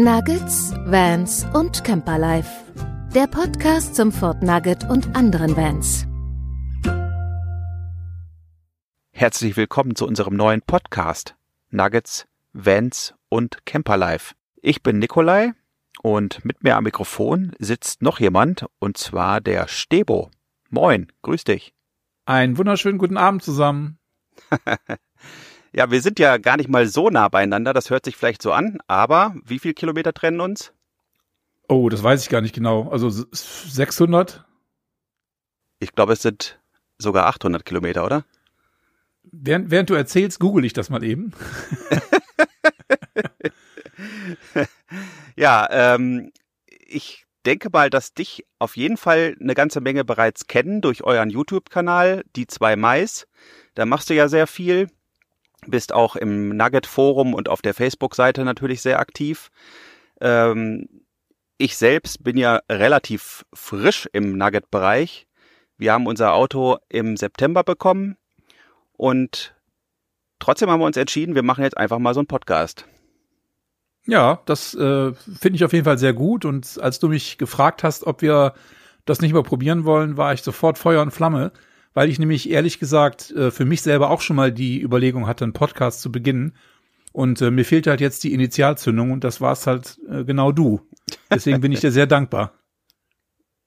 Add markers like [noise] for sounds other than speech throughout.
Nuggets, Vans und Camperlife. Der Podcast zum Fort Nugget und anderen Vans. Herzlich willkommen zu unserem neuen Podcast Nuggets, Vans und Camperlife. Ich bin Nikolai und mit mir am Mikrofon sitzt noch jemand und zwar der Stebo. Moin, grüß dich. Einen wunderschönen guten Abend zusammen. [laughs] ja, wir sind ja gar nicht mal so nah beieinander, das hört sich vielleicht so an, aber wie viel Kilometer trennen uns? Oh, das weiß ich gar nicht genau. Also 600? Ich glaube, es sind sogar 800 Kilometer, oder? Während, während du erzählst, google ich das mal eben. [laughs] ja, ähm, ich denke mal, dass dich auf jeden Fall eine ganze Menge bereits kennen durch euren YouTube-Kanal, die zwei Mais. Da machst du ja sehr viel, bist auch im Nugget-Forum und auf der Facebook-Seite natürlich sehr aktiv. Ähm, ich selbst bin ja relativ frisch im Nugget-Bereich. Wir haben unser Auto im September bekommen und trotzdem haben wir uns entschieden, wir machen jetzt einfach mal so einen Podcast. Ja, das äh, finde ich auf jeden Fall sehr gut. Und als du mich gefragt hast, ob wir das nicht mal probieren wollen, war ich sofort Feuer und Flamme, weil ich nämlich ehrlich gesagt äh, für mich selber auch schon mal die Überlegung hatte, einen Podcast zu beginnen. Und äh, mir fehlt halt jetzt die Initialzündung und das war's halt äh, genau du. Deswegen bin ich dir sehr [laughs] dankbar.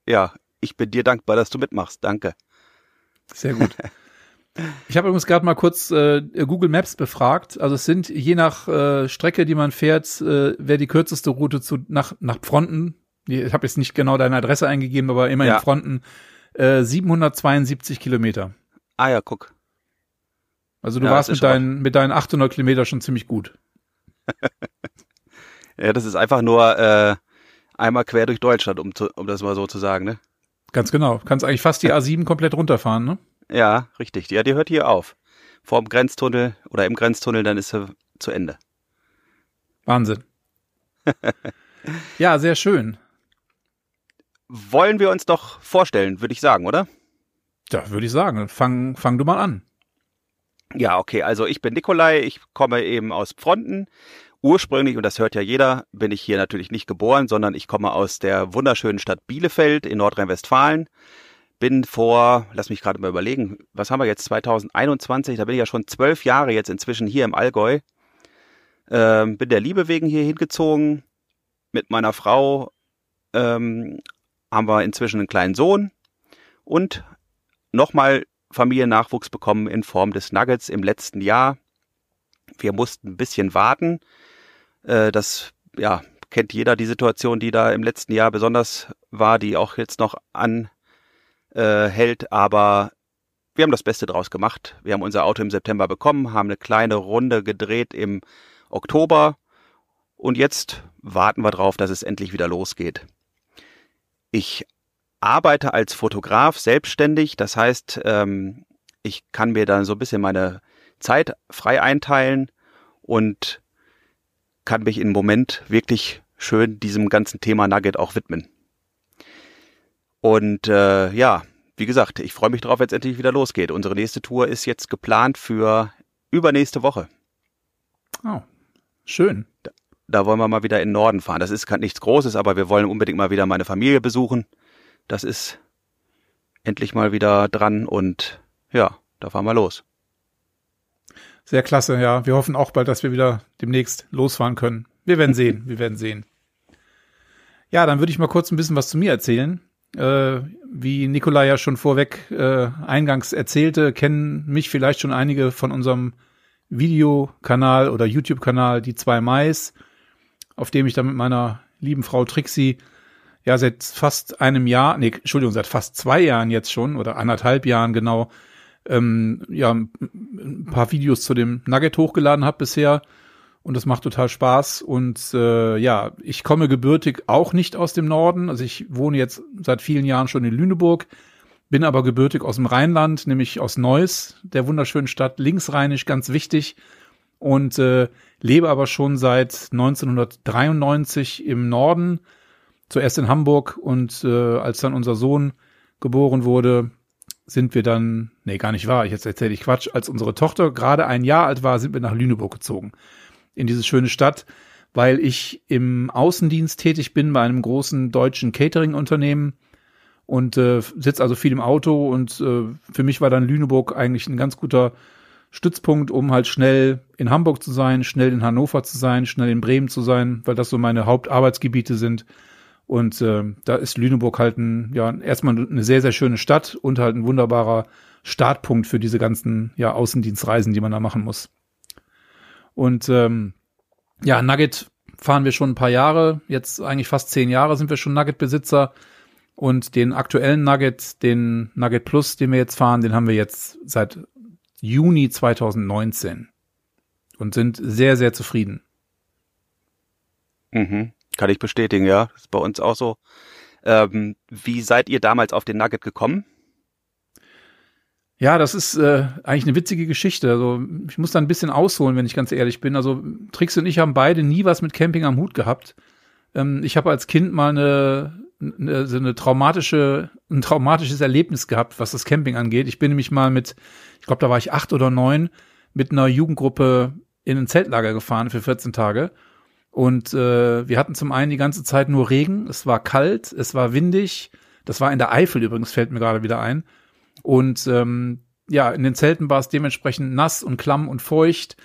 Ja, ich bin dir dankbar, dass du mitmachst. Danke. Sehr gut. [laughs] Ich habe übrigens gerade mal kurz äh, Google Maps befragt. Also es sind je nach äh, Strecke, die man fährt, äh, wäre die kürzeste Route zu nach nach Fronten. Ich habe jetzt nicht genau deine Adresse eingegeben, aber immerhin ja. Fronten äh, 772 Kilometer. Ah ja, guck. Also du ja, warst mit deinen mit deinen 800 Kilometer schon ziemlich gut. [laughs] ja, das ist einfach nur äh, einmal quer durch Deutschland, um, zu, um das mal so zu sagen, ne? Ganz genau. Kannst eigentlich fast die [laughs] A7 komplett runterfahren, ne? Ja, richtig. Ja, die hört hier auf. Vor dem Grenztunnel oder im Grenztunnel, dann ist sie zu Ende. Wahnsinn. [laughs] ja, sehr schön. Wollen wir uns doch vorstellen, würde ich sagen, oder? Ja, würde ich sagen. Fang, fang du mal an. Ja, okay. Also ich bin Nikolai, ich komme eben aus Fronten. Ursprünglich, und das hört ja jeder, bin ich hier natürlich nicht geboren, sondern ich komme aus der wunderschönen Stadt Bielefeld in Nordrhein-Westfalen bin vor, lass mich gerade mal überlegen, was haben wir jetzt, 2021, da bin ich ja schon zwölf Jahre jetzt inzwischen hier im Allgäu. Ähm, bin der Liebe wegen hier hingezogen. Mit meiner Frau ähm, haben wir inzwischen einen kleinen Sohn und nochmal Familiennachwuchs bekommen in Form des Nuggets im letzten Jahr. Wir mussten ein bisschen warten. Äh, das ja, kennt jeder die Situation, die da im letzten Jahr besonders war, die auch jetzt noch an äh, hält, aber wir haben das Beste draus gemacht. Wir haben unser Auto im September bekommen, haben eine kleine Runde gedreht im Oktober und jetzt warten wir drauf, dass es endlich wieder losgeht. Ich arbeite als Fotograf selbstständig, das heißt, ähm, ich kann mir dann so ein bisschen meine Zeit frei einteilen und kann mich im Moment wirklich schön diesem ganzen Thema Nugget auch widmen. Und äh, ja, wie gesagt, ich freue mich darauf, wenn es endlich wieder losgeht. Unsere nächste Tour ist jetzt geplant für übernächste Woche. Oh, schön. Da, wollen wir mal wieder in den Norden fahren. Das ist nichts Großes, aber wir wollen unbedingt mal wieder meine Familie besuchen. Das ist endlich mal wieder dran und ja, da fahren wir los. Sehr klasse, ja. Wir hoffen auch bald, dass wir wieder demnächst losfahren können. Wir werden sehen, wir werden sehen. Ja, dann würde ich mal kurz ein bisschen was zu mir erzählen. Äh, wie Nikolai ja schon vorweg äh, eingangs erzählte, kennen mich vielleicht schon einige von unserem Videokanal oder YouTube-Kanal Die zwei Mais, auf dem ich dann mit meiner lieben Frau Trixie ja seit fast einem Jahr, nee, Entschuldigung, seit fast zwei Jahren jetzt schon oder anderthalb Jahren genau, ähm, ja, ein paar Videos zu dem Nugget hochgeladen habe bisher und das macht total Spaß. Und äh, ja, ich komme gebürtig auch nicht aus dem Norden. Also ich wohne jetzt seit vielen Jahren schon in Lüneburg, bin aber gebürtig aus dem Rheinland, nämlich aus Neuss, der wunderschönen Stadt, linksrheinisch, ganz wichtig. Und äh, lebe aber schon seit 1993 im Norden, zuerst in Hamburg und äh, als dann unser Sohn geboren wurde, sind wir dann, nee, gar nicht wahr, jetzt erzähle ich Quatsch, als unsere Tochter gerade ein Jahr alt war, sind wir nach Lüneburg gezogen. In diese schöne Stadt, weil ich im Außendienst tätig bin bei einem großen deutschen Catering-Unternehmen und äh, sitze also viel im Auto und äh, für mich war dann Lüneburg eigentlich ein ganz guter Stützpunkt, um halt schnell in Hamburg zu sein, schnell in Hannover zu sein, schnell in Bremen zu sein, weil das so meine Hauptarbeitsgebiete sind. Und äh, da ist Lüneburg halt ein, ja, erstmal eine sehr, sehr schöne Stadt und halt ein wunderbarer Startpunkt für diese ganzen ja, Außendienstreisen, die man da machen muss. Und ähm, ja, Nugget fahren wir schon ein paar Jahre, jetzt eigentlich fast zehn Jahre sind wir schon Nugget-Besitzer. Und den aktuellen Nugget, den Nugget Plus, den wir jetzt fahren, den haben wir jetzt seit Juni 2019 und sind sehr, sehr zufrieden. Mhm. Kann ich bestätigen, ja. Das ist bei uns auch so. Ähm, wie seid ihr damals auf den Nugget gekommen? Ja, das ist äh, eigentlich eine witzige Geschichte. Also ich muss da ein bisschen ausholen, wenn ich ganz ehrlich bin. Also Trix und ich haben beide nie was mit Camping am Hut gehabt. Ähm, ich habe als Kind mal eine, eine, so eine traumatische, ein traumatisches Erlebnis gehabt, was das Camping angeht. Ich bin nämlich mal mit, ich glaube, da war ich acht oder neun, mit einer Jugendgruppe in ein Zeltlager gefahren für 14 Tage. Und äh, wir hatten zum einen die ganze Zeit nur Regen, es war kalt, es war windig. Das war in der Eifel übrigens, fällt mir gerade wieder ein. Und ähm, ja, in den Zelten war es dementsprechend nass und klamm und feucht.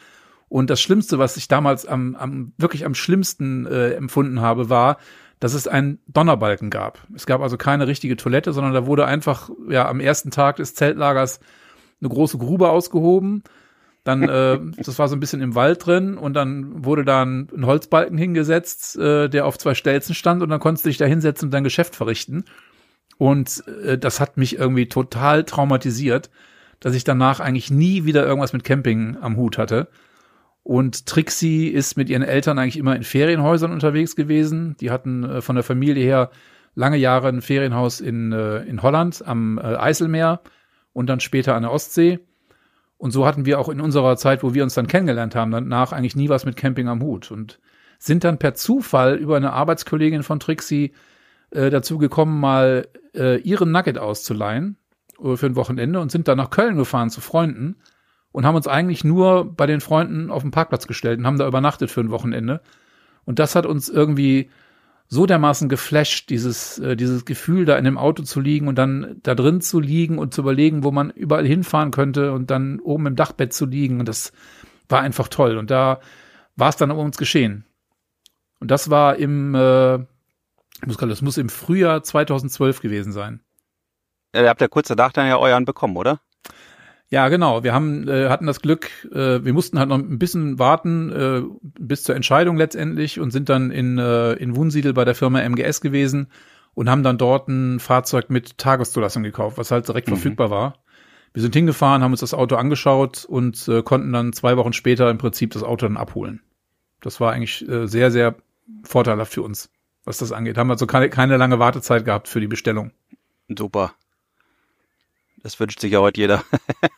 Und das Schlimmste, was ich damals am, am wirklich am schlimmsten äh, empfunden habe, war, dass es einen Donnerbalken gab. Es gab also keine richtige Toilette, sondern da wurde einfach ja am ersten Tag des Zeltlagers eine große Grube ausgehoben. Dann, äh, [laughs] das war so ein bisschen im Wald drin und dann wurde da ein, ein Holzbalken hingesetzt, äh, der auf zwei Stelzen stand und dann konntest du dich da hinsetzen und dein Geschäft verrichten. Und äh, das hat mich irgendwie total traumatisiert, dass ich danach eigentlich nie wieder irgendwas mit Camping am Hut hatte. Und Trixie ist mit ihren Eltern eigentlich immer in Ferienhäusern unterwegs gewesen. Die hatten äh, von der Familie her lange Jahre ein Ferienhaus in, äh, in Holland am äh, Eiselmeer und dann später an der Ostsee. Und so hatten wir auch in unserer Zeit, wo wir uns dann kennengelernt haben, danach eigentlich nie was mit Camping am Hut und sind dann per Zufall über eine Arbeitskollegin von Trixie äh, dazu gekommen, mal äh, ihren Nugget auszuleihen äh, für ein Wochenende und sind dann nach Köln gefahren zu Freunden und haben uns eigentlich nur bei den Freunden auf den Parkplatz gestellt und haben da übernachtet für ein Wochenende. Und das hat uns irgendwie so dermaßen geflasht, dieses, äh, dieses Gefühl, da in dem Auto zu liegen und dann da drin zu liegen und zu überlegen, wo man überall hinfahren könnte und dann oben im Dachbett zu liegen. Und das war einfach toll. Und da war es dann um uns geschehen. Und das war im äh, das muss im Frühjahr 2012 gewesen sein. Ja, ihr habt ja kurz danach dann ja euren bekommen, oder? Ja, genau. Wir haben äh, hatten das Glück, äh, wir mussten halt noch ein bisschen warten äh, bis zur Entscheidung letztendlich und sind dann in äh, in Wunsiedel bei der Firma MGS gewesen und haben dann dort ein Fahrzeug mit Tageszulassung gekauft, was halt direkt mhm. verfügbar war. Wir sind hingefahren, haben uns das Auto angeschaut und äh, konnten dann zwei Wochen später im Prinzip das Auto dann abholen. Das war eigentlich äh, sehr sehr vorteilhaft für uns was das angeht. Haben also keine, keine lange Wartezeit gehabt für die Bestellung. Super. Das wünscht sich ja heute jeder.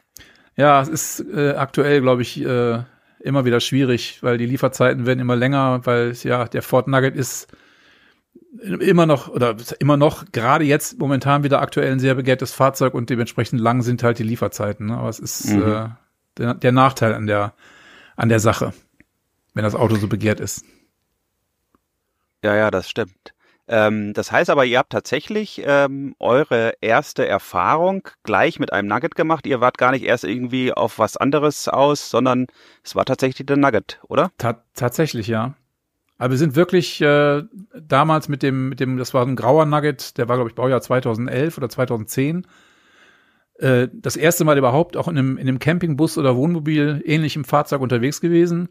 [laughs] ja, es ist äh, aktuell, glaube ich, äh, immer wieder schwierig, weil die Lieferzeiten werden immer länger, weil ja, der Ford Nugget ist immer noch oder immer noch gerade jetzt momentan wieder aktuell ein sehr begehrtes Fahrzeug und dementsprechend lang sind halt die Lieferzeiten. Ne? Aber es ist mhm. äh, der, der Nachteil an der an der Sache, wenn das Auto so begehrt ist. Ja, ja, das stimmt. Ähm, das heißt aber, ihr habt tatsächlich ähm, eure erste Erfahrung gleich mit einem Nugget gemacht. Ihr wart gar nicht erst irgendwie auf was anderes aus, sondern es war tatsächlich der Nugget, oder? Ta tatsächlich, ja. Aber wir sind wirklich äh, damals mit dem, mit dem, das war ein grauer Nugget, der war, glaube ich, Baujahr 2011 oder 2010. Äh, das erste Mal überhaupt auch in einem, in einem Campingbus oder Wohnmobil ähnlichem Fahrzeug unterwegs gewesen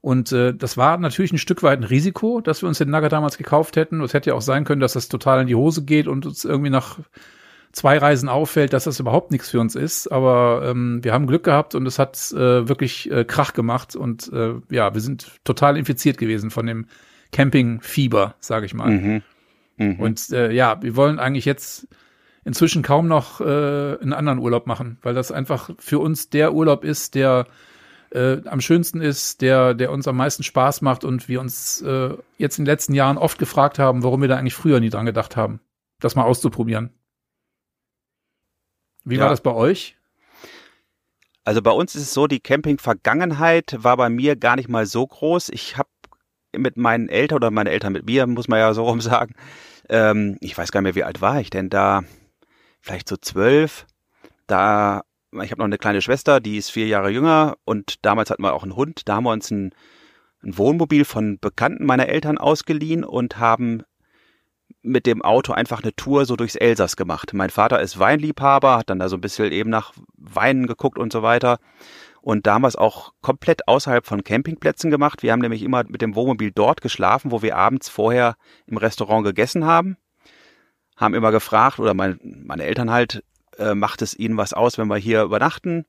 und äh, das war natürlich ein Stück weit ein Risiko, dass wir uns den Nugget damals gekauft hätten. Es hätte ja auch sein können, dass das total in die Hose geht und uns irgendwie nach zwei Reisen auffällt, dass das überhaupt nichts für uns ist. Aber ähm, wir haben Glück gehabt und es hat äh, wirklich äh, Krach gemacht. Und äh, ja, wir sind total infiziert gewesen von dem Campingfieber, sage ich mal. Mhm. Mhm. Und äh, ja, wir wollen eigentlich jetzt inzwischen kaum noch äh, einen anderen Urlaub machen, weil das einfach für uns der Urlaub ist, der äh, am schönsten ist, der, der uns am meisten Spaß macht und wir uns äh, jetzt in den letzten Jahren oft gefragt haben, warum wir da eigentlich früher nie dran gedacht haben, das mal auszuprobieren. Wie Ja. war das bei euch? Also bei uns ist es so, die Camping-Vergangenheit war bei mir gar nicht mal so groß. Ich habe mit meinen Eltern oder meine Eltern mit mir, muss man ja so rum sagen, ähm, ich weiß gar nicht mehr, wie alt war ich denn da? Vielleicht so zwölf. Da, ich habe noch eine kleine Schwester, die ist vier Jahre jünger und damals hatten wir auch einen Hund. Da haben wir uns ein, ein Wohnmobil von Bekannten meiner Eltern ausgeliehen und haben mit dem Auto einfach eine Tour so durchs Elsass gemacht. Mein Vater ist Weinliebhaber, hat dann da so ein bisschen eben nach Weinen geguckt und so weiter. Und damals auch komplett außerhalb von Campingplätzen gemacht. Wir haben nämlich immer mit dem Wohnmobil dort geschlafen, wo wir abends vorher im Restaurant gegessen haben. Haben immer gefragt, oder mein, meine Eltern halt, äh, macht es ihnen was aus, wenn wir hier übernachten?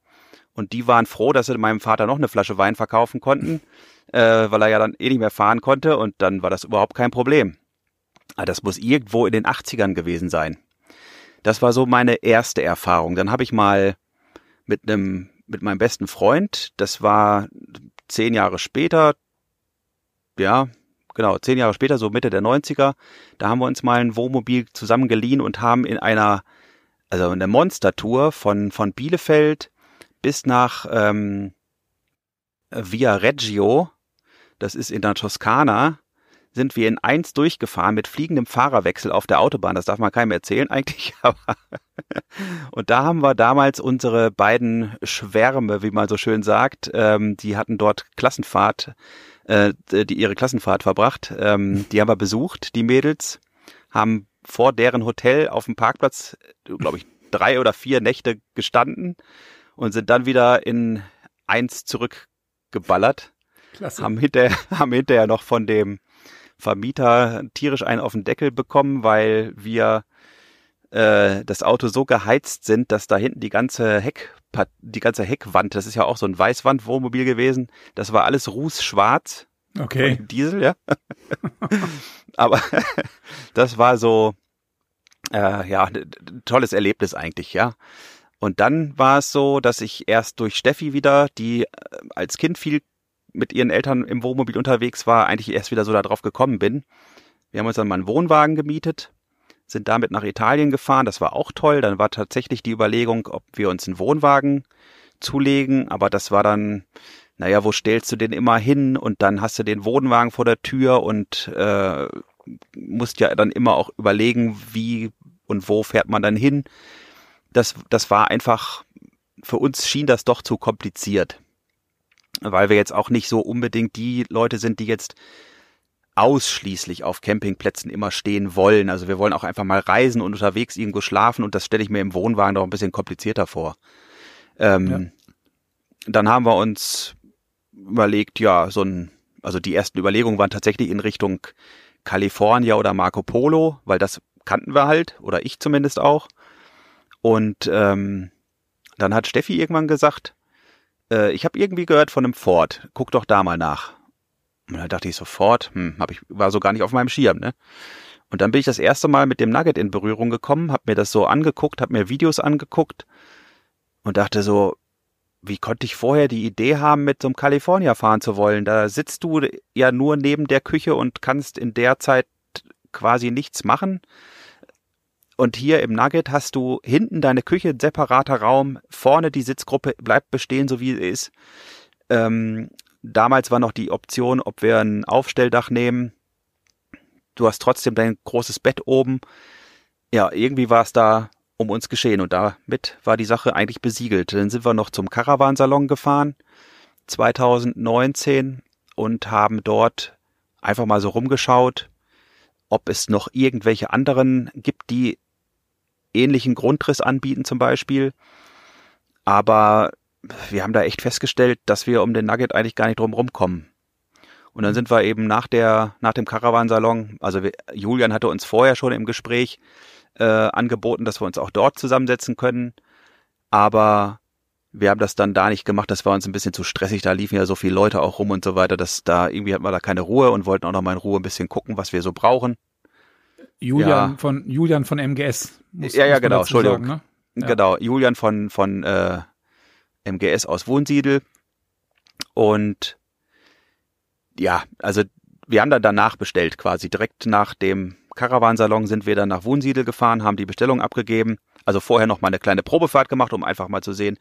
Und die waren froh, dass sie meinem Vater noch eine Flasche Wein verkaufen konnten, [laughs] äh, weil er ja dann eh nicht mehr fahren konnte. Und dann war das überhaupt kein Problem. Ah, Das muss irgendwo in den 80ern gewesen sein. Das war so meine erste Erfahrung. Dann habe ich mal mit einem, mit meinem besten Freund, das war zehn Jahre später, ja, genau, zehn Jahre später, so Mitte der 90er, da haben wir uns mal ein Wohnmobil zusammengeliehen und haben in einer, also in der Monster-Tour von, von Bielefeld bis nach ähm, Via Reggio, das ist in der Toskana, sind wir in eins durchgefahren mit fliegendem Fahrerwechsel auf der Autobahn. Das darf man keinem erzählen [laughs] eigentlich, aber und da haben wir damals unsere beiden Schwärme, wie man so schön sagt, ähm, die hatten dort Klassenfahrt, äh, die ihre Klassenfahrt verbracht. Ähm, die haben wir besucht, die Mädels, haben vor deren Hotel auf dem Parkplatz, glaube ich, [laughs] drei oder vier Nächte gestanden und sind dann wieder in eins zurückgeballert Klasse. haben hinterher, [laughs] haben hinterher noch von dem Vermieter tierisch einen auf den Deckel bekommen, weil wir äh, das Auto so geheizt sind, dass da hinten die ganze Heck, die ganze Heckwand, das ist ja auch so ein Weißwandwohnmobil gewesen, das war alles rußschwarz. Okay. Diesel, ja. [laughs] Aber [laughs] das war so, äh, ja, tolles Erlebnis eigentlich, ja. Und dann war es so, dass ich erst durch Steffi wieder, die äh, als Kind viel mit ihren Eltern im Wohnmobil unterwegs war, eigentlich erst wieder so darauf gekommen bin. Wir haben uns dann mal einen Wohnwagen gemietet, sind damit nach Italien gefahren, das war auch toll. Dann war tatsächlich die Überlegung, ob wir uns einen Wohnwagen zulegen, aber das war dann, naja, wo stellst du den immer hin? Und dann hast du den Wohnwagen vor der Tür und äh, musst ja dann immer auch überlegen, wie und wo fährt man dann hin. Das, das war einfach, für uns schien das doch zu kompliziert weil wir jetzt auch nicht so unbedingt die Leute sind, die jetzt ausschließlich auf Campingplätzen immer stehen wollen. Also wir wollen auch einfach mal reisen und unterwegs irgendwo schlafen und das stelle ich mir im Wohnwagen doch ein bisschen komplizierter vor. Ähm, Dann haben wir uns überlegt, ja, so ein, also die ersten Überlegungen waren tatsächlich in Richtung California oder Marco Polo, weil das kannten wir halt, oder ich zumindest auch. Und ähm, dann hat Steffi irgendwann gesagt, äh, ich habe irgendwie gehört von einem Ford, guck doch da mal nach. Und dann dachte ich sofort, hm, hab ich, war so gar nicht auf meinem Schirm, ne? Und dann bin ich das erste Mal mit dem Nugget in Berührung gekommen, hab mir das so angeguckt, hab mir Videos angeguckt und dachte so, wie konnte ich vorher die Idee haben, mit so einem California fahren zu wollen? Da sitzt du ja nur neben der Küche und kannst in der Zeit quasi nichts machen. Und hier im Nugget hast du hinten deine Küche, ein separater Raum, vorne die Sitzgruppe bleibt bestehen, so wie sie ist. Ähm, damals war noch die Option, ob wir ein Aufstelldach nehmen. Du hast trotzdem dein großes Bett oben. Ja, irgendwie war es da um uns geschehen und damit war die Sache eigentlich besiegelt. Dann sind wir noch zum Caravansalon gefahren, 2019 und haben dort einfach mal so rumgeschaut, ob es noch irgendwelche anderen gibt, die ähnlichen Grundriss anbieten zum Beispiel. Aber wir haben da echt festgestellt, dass wir um den Nugget eigentlich gar nicht drum rumkommen. Und dann sind wir eben nach der, nach dem Caravansalon, also wir, Julian hatte uns vorher schon im Gespräch äh, angeboten, dass wir uns auch dort zusammensetzen können. Aber wir haben das dann da nicht gemacht, das war uns ein bisschen zu stressig, da liefen ja so viele Leute auch rum und so weiter, dass da irgendwie hatten wir da keine Ruhe und wollten auch noch mal in Ruhe ein bisschen gucken, was wir so brauchen. Julian Ja. von Julian von MGS. Muss, Ja, ja, muss genau, Entschuldigung. Sagen, ne? Ja. Genau, Julian von, von äh, MGS aus Wohnsiedel. Und ja, also wir haben dann danach bestellt quasi. Direkt nach dem Caravansalon sind wir dann nach Wohnsiedel gefahren, haben die Bestellung abgegeben Also vorher noch mal eine kleine Probefahrt gemacht, um einfach mal zu sehen,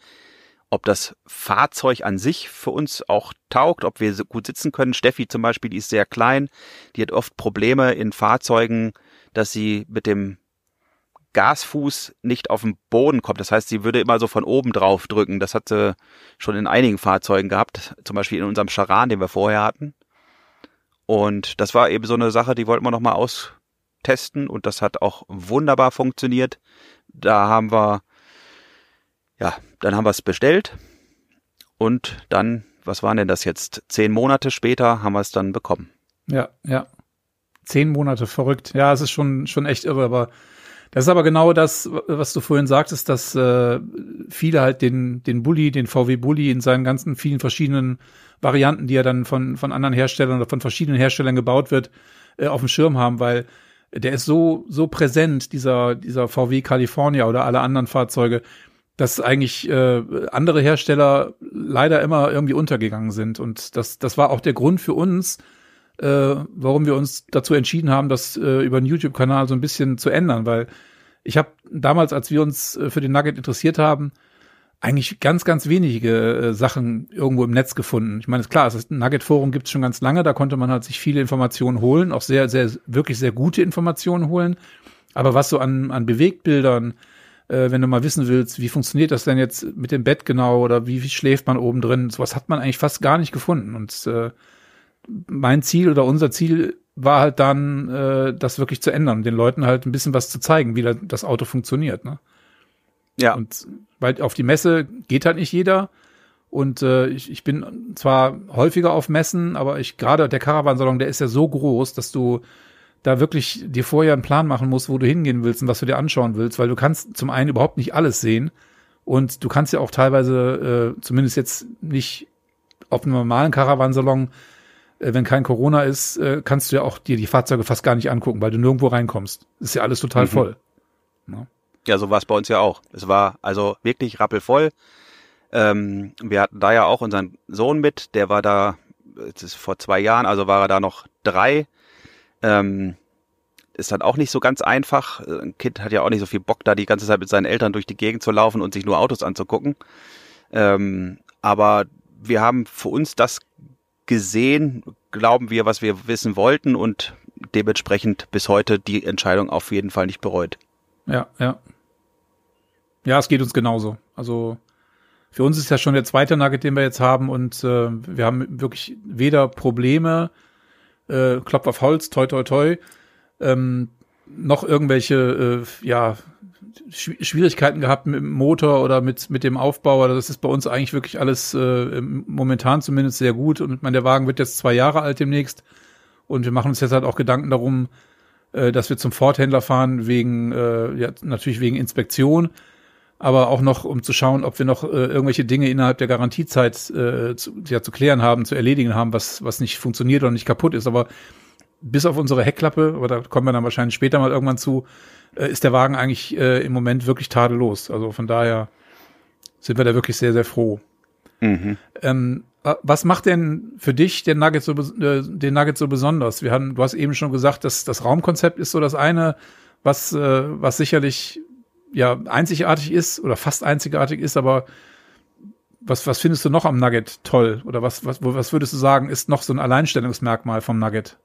ob das Fahrzeug an sich für uns auch taugt, ob wir gut sitzen können. Steffi zum Beispiel, die ist sehr klein, die hat oft Probleme in Fahrzeugen, dass sie mit dem Gasfuß nicht auf den Boden kommt. Das heißt, sie würde immer so von oben drauf drücken. Das hat sie schon in einigen Fahrzeugen gehabt, zum Beispiel in unserem Charan, den wir vorher hatten. Und das war eben so eine Sache, die wollten wir nochmal austesten und das hat auch wunderbar funktioniert. Da haben wir ja, dann haben wir es bestellt und dann, was waren denn das jetzt? Zehn Monate später haben wir es dann bekommen. Ja, ja. Zehn Monate, verrückt. Ja, es ist schon, schon echt irre, aber das ist aber genau das, was du vorhin sagtest, dass äh, viele halt den, den Bulli, den VW Bulli in seinen ganzen vielen verschiedenen Varianten, die ja dann von, von anderen Herstellern oder von verschiedenen Herstellern gebaut wird, äh, auf dem Schirm haben, weil der ist so, so präsent, dieser, dieser VW California oder alle anderen Fahrzeuge, dass eigentlich äh, andere Hersteller leider immer irgendwie untergegangen sind. Und das, das war auch der Grund für uns, äh, warum wir uns dazu entschieden haben, das äh, über den YouTube-Kanal so ein bisschen zu ändern, weil ich habe damals, als wir uns äh, für den Nugget interessiert haben, eigentlich ganz, ganz wenige äh, Sachen irgendwo im Netz gefunden. Ich meine, ist klar, das Nugget-Forum gibt es schon ganz lange, da konnte man halt sich viele Informationen holen, auch sehr, sehr, wirklich sehr gute Informationen holen. Aber was so an, an Bewegtbildern, äh, wenn du mal wissen willst, wie funktioniert das denn jetzt mit dem Bett genau oder wie, wie schläft man oben drin, sowas hat man eigentlich fast gar nicht gefunden. Und äh, mein Ziel oder unser Ziel war halt dann, äh, das wirklich zu ändern, den Leuten halt ein bisschen was zu zeigen, wie das Auto funktioniert. Ne? Ja. Und weil auf die Messe geht halt nicht jeder. Und äh, ich, ich bin zwar häufiger auf Messen, aber ich gerade der Caravansalon, der ist ja so groß, dass du da wirklich dir vorher einen Plan machen musst, wo du hingehen willst und was du dir anschauen willst, weil du kannst zum einen überhaupt nicht alles sehen und du kannst ja auch teilweise, äh, zumindest jetzt nicht auf einem normalen Caravansalon, äh, wenn kein Corona ist, äh, kannst du ja auch dir die Fahrzeuge fast gar nicht angucken, weil du nirgendwo reinkommst. ist ja alles total mhm. voll. Ja. Ja, so war es bei uns ja auch. Es war also wirklich rappelvoll. Ähm, wir hatten da ja auch unseren Sohn mit, der war da, vor zwei Jahren, also war er da noch drei ähm, ist dann auch nicht so ganz einfach. Ein Kind hat ja auch nicht so viel Bock, da die ganze Zeit mit seinen Eltern durch die Gegend zu laufen und sich nur Autos anzugucken. Ähm, aber wir haben für uns das gesehen, glauben wir, was wir wissen wollten und dementsprechend bis heute die Entscheidung auf jeden Fall nicht bereut. Ja, ja. Ja, es geht uns genauso. Also für uns ist ja schon der zweite Nugget, den wir jetzt haben und äh, wir haben wirklich weder Probleme äh, Klopf auf Holz, toi toi toi, ähm, noch irgendwelche äh, ja, Schwierigkeiten gehabt mit dem Motor oder mit, mit dem Aufbau. Also das ist bei uns eigentlich wirklich alles äh, momentan zumindest sehr gut. Und mein, der Wagen wird jetzt zwei Jahre alt demnächst. Und wir machen uns jetzt halt auch Gedanken darum, äh, dass wir zum Ford-Händler fahren, wegen, äh, ja, natürlich wegen Inspektion aber auch noch, um zu schauen, ob wir noch äh, irgendwelche Dinge innerhalb der Garantiezeit äh, zu, ja, zu klären haben, zu erledigen haben, was, was nicht funktioniert oder nicht kaputt ist. Aber bis auf unsere Heckklappe, aber da kommen wir dann wahrscheinlich später mal irgendwann zu, äh, ist der Wagen eigentlich äh, im Moment wirklich tadellos. Also von daher sind wir da wirklich sehr, sehr froh. Mhm. Ähm, äh, was macht denn für dich den Nugget so, äh, den Nugget so besonders? Wir haben, du hast eben schon gesagt, dass das Raumkonzept ist so das eine, was, äh, was sicherlich ja einzigartig ist oder fast einzigartig ist, aber was, was findest du noch am Nugget toll? Oder was, was, was würdest du sagen, ist noch so ein Alleinstellungsmerkmal vom Nugget?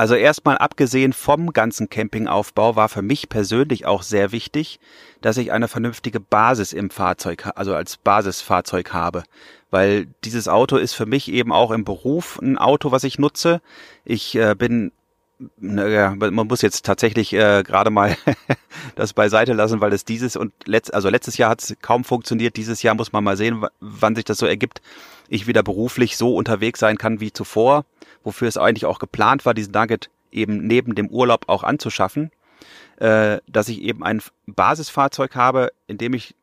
Also erstmal abgesehen vom ganzen Campingaufbau war für mich persönlich auch sehr wichtig, dass ich eine vernünftige Basis im Fahrzeug, also als Basisfahrzeug habe. Weil dieses Auto ist für mich eben auch im Beruf ein Auto, was ich nutze. Ich äh, bin naja, man muss jetzt tatsächlich äh, gerade mal [laughs] das beiseite lassen, weil es dieses und letzt, also letztes Jahr hat es kaum funktioniert. Dieses Jahr muss man mal sehen, wann sich das so ergibt, ich wieder beruflich so unterwegs sein kann wie zuvor, wofür es eigentlich auch geplant war, diesen Nugget eben neben dem Urlaub auch anzuschaffen, äh, dass ich eben ein Basisfahrzeug habe, in dem ich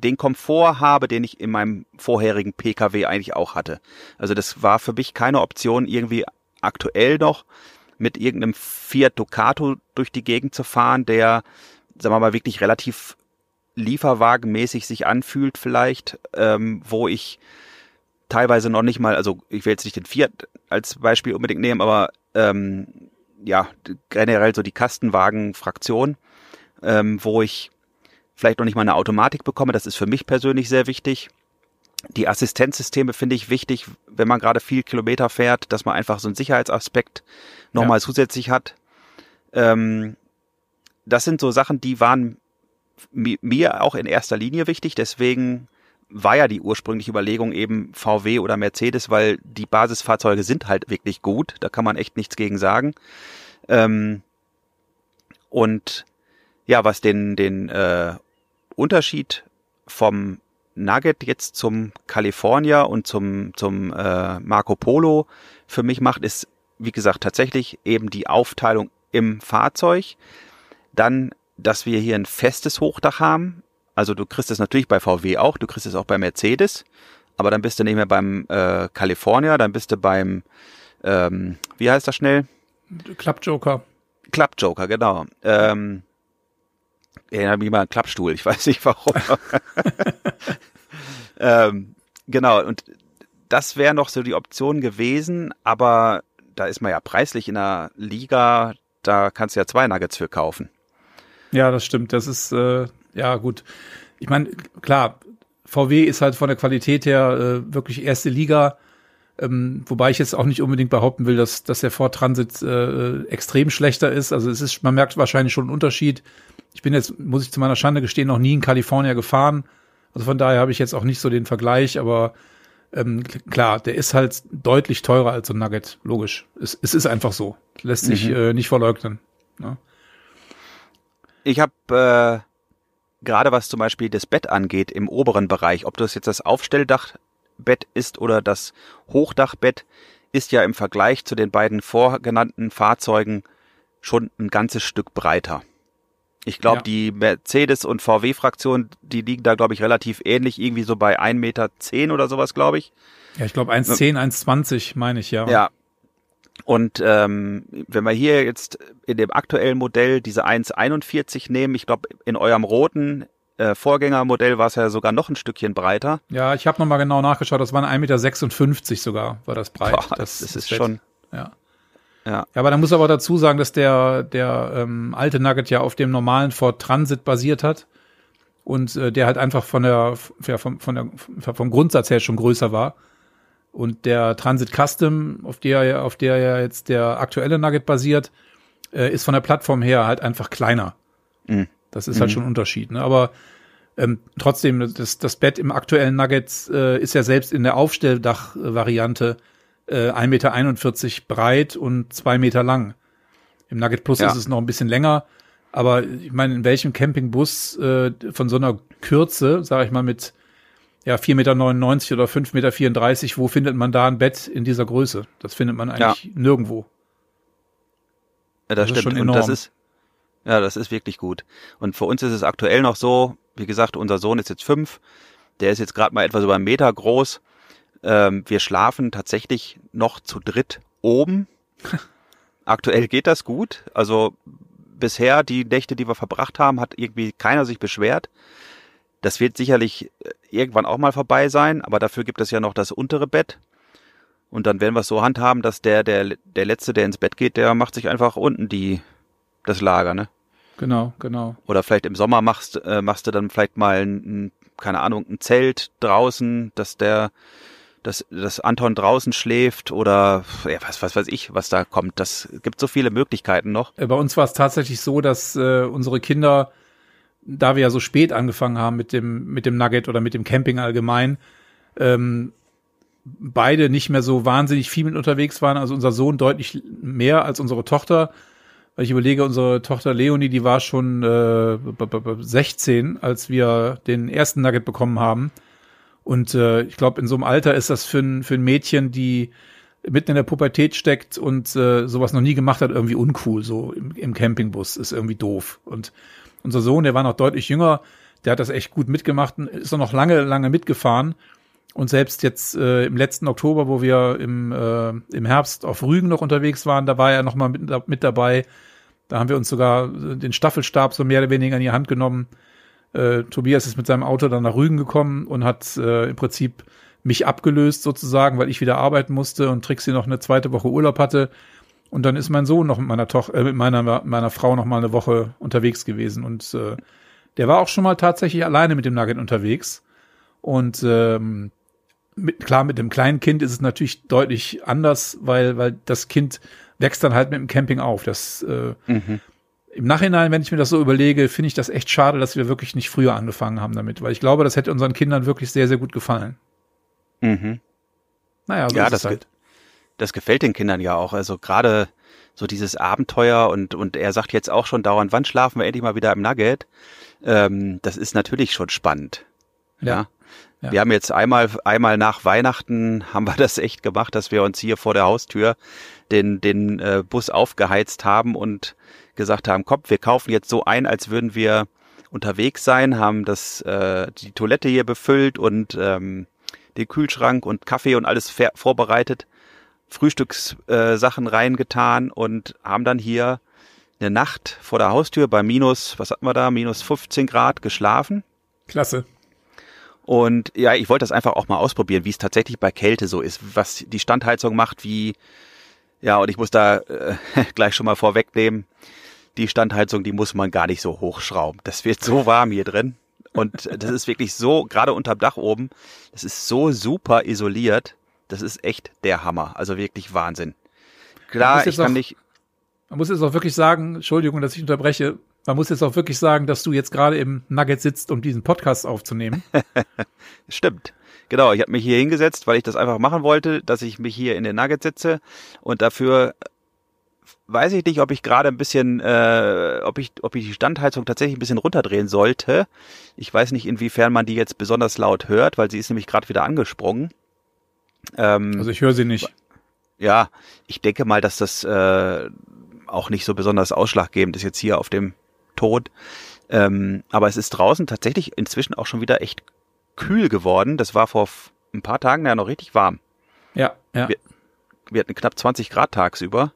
den Komfort habe, den ich in meinem vorherigen PKW eigentlich auch hatte. Also das war für mich keine Option irgendwie aktuell noch mit irgendeinem Fiat Ducato durch die Gegend zu fahren, der, sagen wir mal, wirklich relativ lieferwagenmäßig sich anfühlt vielleicht, ähm, wo ich teilweise noch nicht mal, also ich will jetzt nicht den Fiat als Beispiel unbedingt nehmen, aber ähm, ja, generell so die Kastenwagen-Fraktion, ähm, wo ich vielleicht noch nicht mal eine Automatik bekomme. Das ist für mich persönlich sehr wichtig. Die Assistenzsysteme finde ich wichtig, wenn man gerade viel Kilometer fährt, dass man einfach so einen Sicherheitsaspekt nochmal ja. zusätzlich hat. Ähm, das sind so Sachen, die waren mir auch in erster Linie wichtig. Deswegen war ja die ursprüngliche Überlegung eben VW oder Mercedes, weil die Basisfahrzeuge sind halt wirklich gut. Da kann man echt nichts gegen sagen. Ähm, und ja, was den, den äh, Unterschied vom Nugget jetzt zum California und zum, zum äh, Marco Polo für mich macht, ist, wie gesagt, tatsächlich eben die Aufteilung im Fahrzeug. Dann, dass wir hier ein festes Hochdach haben. Also du kriegst es natürlich bei VW auch, du kriegst es auch bei Mercedes, aber dann bist du nicht mehr beim äh, California, dann bist du beim, ähm, wie heißt das schnell? Klappjoker. Klappjoker, genau. Ähm, erinnere mich mal an Klappstuhl, ich weiß nicht warum. [laughs] ähm, genau, und das wäre noch so die Option gewesen, aber da ist man ja preislich in der Liga, da kannst du ja zwei Nuggets für kaufen. Ja, das stimmt. Das ist, äh, ja gut. Ich meine, klar, VW ist halt von der Qualität her äh, wirklich erste Liga. Ähm, wobei ich jetzt auch nicht unbedingt behaupten will, dass, dass der Ford Transit äh, extrem schlechter ist. Also es ist, man merkt wahrscheinlich schon einen Unterschied. Ich bin jetzt, muss ich zu meiner Schande gestehen, noch nie in Kalifornien gefahren. Also von daher habe ich jetzt auch nicht so den Vergleich, aber ähm, klar, der ist halt deutlich teurer als so ein Nugget, logisch. Es, es ist einfach so. Lässt sich mhm. äh, nicht verleugnen. Ne? Ich habe äh, gerade was zum Beispiel das Bett angeht im oberen Bereich, ob das jetzt das Aufstelldachbett ist oder das Hochdachbett, ist ja im Vergleich zu den beiden vorgenannten Fahrzeugen schon ein ganzes Stück breiter. Ich glaube, ja. die Mercedes- und VW-Fraktion, die liegen da, glaube ich, relativ ähnlich, irgendwie so bei 1,10 Meter zehn oder sowas, glaube ich. Ja, ich glaube 1,10, 1,20 meine ich, ja. Ja. Und ähm, wenn wir hier jetzt in dem aktuellen Modell diese 1,41 nehmen, ich glaube, in eurem roten äh, Vorgängermodell war es ja sogar noch ein Stückchen breiter. Ja, ich habe nochmal genau nachgeschaut, das waren 1,56 Meter sogar, war das breit. Boah, das, das, ist schon. Ja. Ja. ja, aber da muss aber dazu sagen, dass der, der ähm, alte Nugget ja auf dem normalen Ford Transit basiert hat und äh, der halt einfach von der, ja, vom, von der, vom Grundsatz her schon größer war. Und der Transit Custom, auf der, auf der ja jetzt der aktuelle Nugget basiert, äh, ist von der Plattform her halt einfach kleiner. Mhm. Das ist halt mhm. schon ein Unterschied. Ne? Aber ähm, trotzdem, das, das Bett im aktuellen Nugget äh, ist ja selbst in der Aufstelldach-Variante äh, 1,41 Meter breit und zwei Meter lang. Im Nugget Plus ja. ist es noch ein bisschen länger, aber ich meine, in welchem Campingbus äh, von so einer Kürze, sage ich mal, mit ja, 4,99 Meter oder 5,34 Meter, wo findet man da ein Bett in dieser Größe? Das findet man eigentlich ja. nirgendwo. Ja, das, das stimmt. Und das ist, ja, das ist wirklich gut. Und für uns ist es aktuell noch so, wie gesagt, unser Sohn ist jetzt fünf, der ist jetzt gerade mal etwas über einen Meter groß ähm, wir schlafen tatsächlich noch zu dritt oben. [laughs] Aktuell geht das gut. Also bisher die Nächte, die wir verbracht haben, hat irgendwie keiner sich beschwert. Das wird sicherlich äh, irgendwann auch mal vorbei sein, aber dafür gibt es ja noch das untere Bett. Und dann werden wir es so handhaben, dass der, der, der Letzte, der ins Bett geht, der macht sich einfach unten die, das Lager, ne? Genau, genau. Oder vielleicht im Sommer machst, äh, machst du dann vielleicht mal ein, keine Ahnung, ein Zelt draußen, dass der dass, dass Anton draußen schläft oder ja, was, was weiß ich, was da kommt. Das gibt so viele Möglichkeiten noch. Äh, bei uns war es tatsächlich so, dass äh, unsere Kinder, da wir ja so spät angefangen haben mit dem, mit dem Nugget oder mit dem Camping allgemein, ähm, beide nicht mehr so wahnsinnig viel mit unterwegs waren. Also unser Sohn deutlich mehr als unsere Tochter. Weil ich überlege, unsere Tochter Leonie, die war schon äh, 16, als wir den ersten Nugget bekommen haben. Und äh, ich glaube, in so einem Alter ist das für ein, für ein Mädchen, die mitten in der Pubertät steckt und äh, sowas noch nie gemacht hat, irgendwie uncool. So im, im Campingbus ist irgendwie doof. Und unser Sohn, der war noch deutlich jünger, der hat das echt gut mitgemacht und ist noch lange, lange mitgefahren. Und selbst jetzt äh, im letzten Oktober, wo wir im, äh, im Herbst auf Rügen noch unterwegs waren, da war er noch mal mit, mit dabei. Da haben wir uns sogar den Staffelstab so mehr oder weniger in die Hand genommen äh, Tobias ist mit seinem Auto dann nach Rügen gekommen und hat äh, im Prinzip mich abgelöst sozusagen, weil ich wieder arbeiten musste und Trixie noch eine zweite Woche Urlaub hatte. Und dann ist mein Sohn noch mit meiner Tochter, äh, mit meiner, meiner Frau noch mal eine Woche unterwegs gewesen. Und äh, der war auch schon mal tatsächlich alleine mit dem Nugget unterwegs. Und ähm, mit, klar, mit dem kleinen Kind ist es natürlich deutlich anders, weil, weil das Kind wächst dann halt mit dem Camping auf. Das äh, mhm. im Nachhinein, wenn ich mir das so überlege, finde ich das echt schade, dass wir wirklich nicht früher angefangen haben damit, weil ich glaube, das hätte unseren Kindern wirklich sehr, sehr gut gefallen. Mhm. Naja, so ja, ist das, halt. das gefällt den Kindern ja auch. Also gerade so dieses Abenteuer und, und er sagt jetzt auch schon dauernd, wann schlafen wir endlich mal wieder im Nugget? Ähm, das ist natürlich schon spannend. ja? ja? Ja. Wir haben jetzt einmal, einmal nach Weihnachten haben wir das echt gemacht, dass wir uns hier vor der Haustür den, den äh, Bus aufgeheizt haben und gesagt haben, komm, wir kaufen jetzt so ein, als würden wir unterwegs sein, haben das, äh, die Toilette hier befüllt und ähm, den Kühlschrank und Kaffee und alles vorbereitet, Frühstückssachen äh, reingetan und haben dann hier eine Nacht vor der Haustür bei minus, was hatten wir da, minus 15 Grad geschlafen. Klasse. Und ja, ich wollte das einfach auch mal ausprobieren, wie es tatsächlich bei Kälte so ist, was die Standheizung macht, wie, ja, und ich muss da äh, [laughs] gleich schon mal vorwegnehmen, die Standheizung, die muss man gar nicht so hochschrauben. Das wird so warm hier drin. Und das ist wirklich so, gerade unterm Dach oben, das ist so super isoliert. Das ist echt der Hammer. Also wirklich Wahnsinn. Klar, ich kann auch, nicht. Man muss jetzt auch wirklich sagen, Entschuldigung, dass ich unterbreche, man muss jetzt auch wirklich sagen, dass du jetzt gerade im Nugget sitzt, um diesen Podcast aufzunehmen. [laughs] Stimmt. Genau, ich habe mich hier hingesetzt, weil ich das einfach machen wollte, dass ich mich hier in den Nugget sitze und dafür weiß ich nicht, ob ich gerade ein bisschen, äh, ob ich, ob ich die Standheizung tatsächlich ein bisschen runterdrehen sollte. Ich weiß nicht, inwiefern man die jetzt besonders laut hört, weil sie ist nämlich gerade wieder angesprungen. Ähm, also ich höre sie nicht. Ja, ich denke mal, dass das äh, auch nicht so besonders ausschlaggebend ist jetzt hier auf dem Tod. Ähm, aber es ist draußen tatsächlich inzwischen auch schon wieder echt kühl geworden. Das war vor ein paar Tagen ja noch richtig warm. Ja, ja. Wir, wir hatten knapp 20 Grad tagsüber.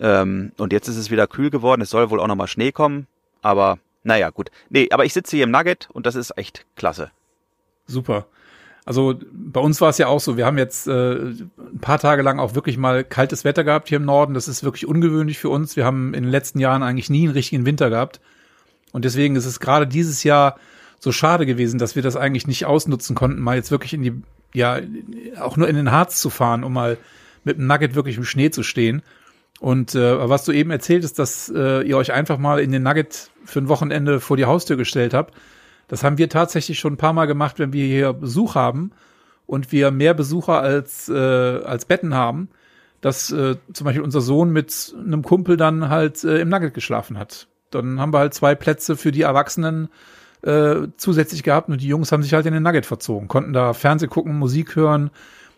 Ähm, und jetzt ist es wieder kühl geworden. Es soll wohl auch nochmal Schnee kommen. Aber naja, gut. Nee, aber ich sitze hier im Nugget und das ist echt klasse. Super. Also bei uns war es ja auch so, wir haben jetzt äh, ein paar Tage lang auch wirklich mal kaltes Wetter gehabt hier im Norden. Das ist wirklich ungewöhnlich für uns. Wir haben in den letzten Jahren eigentlich nie einen richtigen Winter gehabt. Und deswegen ist es gerade dieses Jahr so schade gewesen, dass wir das eigentlich nicht ausnutzen konnten, mal jetzt wirklich in die, ja, auch nur in den Harz zu fahren, um mal mit dem Nugget wirklich im Schnee zu stehen. Und äh, was du eben erzählt ist, dass äh, ihr euch einfach mal in den Nugget für ein Wochenende vor die Haustür gestellt habt. Das haben wir tatsächlich schon ein paar Mal gemacht, wenn wir hier Besuch haben und wir mehr Besucher als, äh, als Betten haben, dass äh, zum Beispiel unser Sohn mit einem Kumpel dann halt äh, im Nugget geschlafen hat. Dann haben wir halt zwei Plätze für die Erwachsenen äh, zusätzlich gehabt und die Jungs haben sich halt in den Nugget verzogen, konnten da Fernseh gucken, Musik hören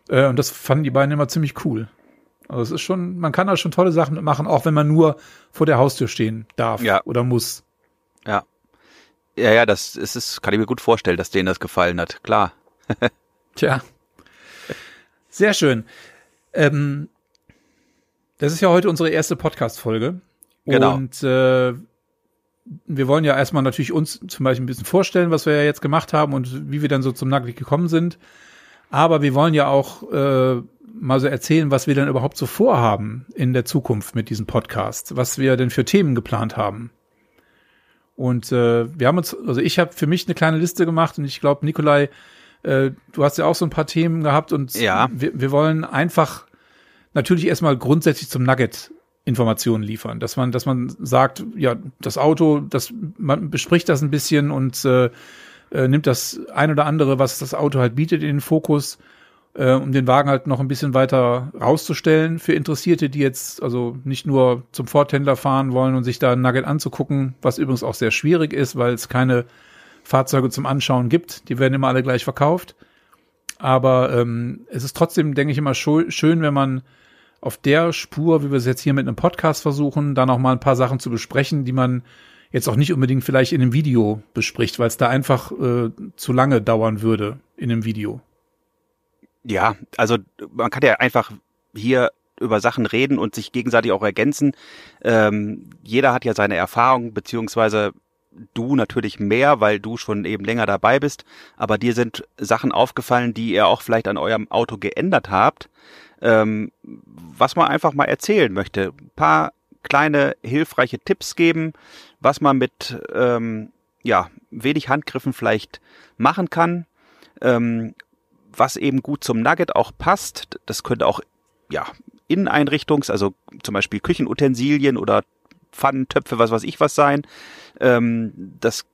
äh, und das fanden die beiden immer ziemlich cool. Also es ist schon, man kann da schon tolle Sachen machen, auch wenn man nur vor der Haustür stehen darf ja. oder muss. Ja. Ja, ja, das ist es, kann ich mir gut vorstellen, dass denen das gefallen hat. Klar. [laughs] Tja. Sehr schön. Ähm, das ist ja heute unsere erste Podcast-Folge. Genau. Und äh, wir wollen ja erstmal natürlich uns zum Beispiel ein bisschen vorstellen, was wir ja jetzt gemacht haben und wie wir dann so zum Nugget gekommen sind. Aber wir wollen ja auch äh, mal so erzählen, was wir dann überhaupt so vorhaben in der Zukunft mit diesem Podcast, was wir denn für Themen geplant haben. Und äh, wir haben uns, also ich habe für mich eine kleine Liste gemacht und ich glaube, Nikolai, äh, du hast ja auch so ein paar Themen gehabt und ja. wir, wir wollen einfach natürlich erstmal grundsätzlich zum Nugget Informationen liefern, dass man, dass man sagt, ja, das Auto, das man bespricht das ein bisschen und äh, äh, nimmt das ein oder andere, was das Auto halt bietet, in den Fokus äh, um den Wagen halt noch ein bisschen weiter rauszustellen für Interessierte, die jetzt also nicht nur zum Forthändler fahren wollen und sich da ein Nugget anzugucken, was übrigens auch sehr schwierig ist, weil es keine Fahrzeuge zum Anschauen gibt. Die werden immer alle gleich verkauft. Aber ähm, es ist trotzdem, denke ich, immer schön, wenn man auf der Spur, wie wir es jetzt hier mit einem Podcast versuchen, dann auch mal ein paar Sachen zu besprechen, die man jetzt auch nicht unbedingt vielleicht in einem Video bespricht, weil es da einfach äh, zu lange dauern würde in einem Video. Ja, also man kann ja einfach hier über Sachen reden und sich gegenseitig auch ergänzen. Ähm, jeder hat ja seine Erfahrung, beziehungsweise du natürlich mehr, weil du schon eben länger dabei bist, aber dir sind Sachen aufgefallen, die ihr auch vielleicht an eurem Auto geändert habt, ähm, was man einfach mal erzählen möchte. Ein paar kleine hilfreiche Tipps geben, was man mit ähm, ja, wenig Handgriffen vielleicht machen kann, ähm, was eben gut zum Nugget auch passt. Das könnte auch ja, Inneneinrichtungs, also zum Beispiel Küchenutensilien oder Pfannen, Töpfe, was weiß ich was sein. Ähm, das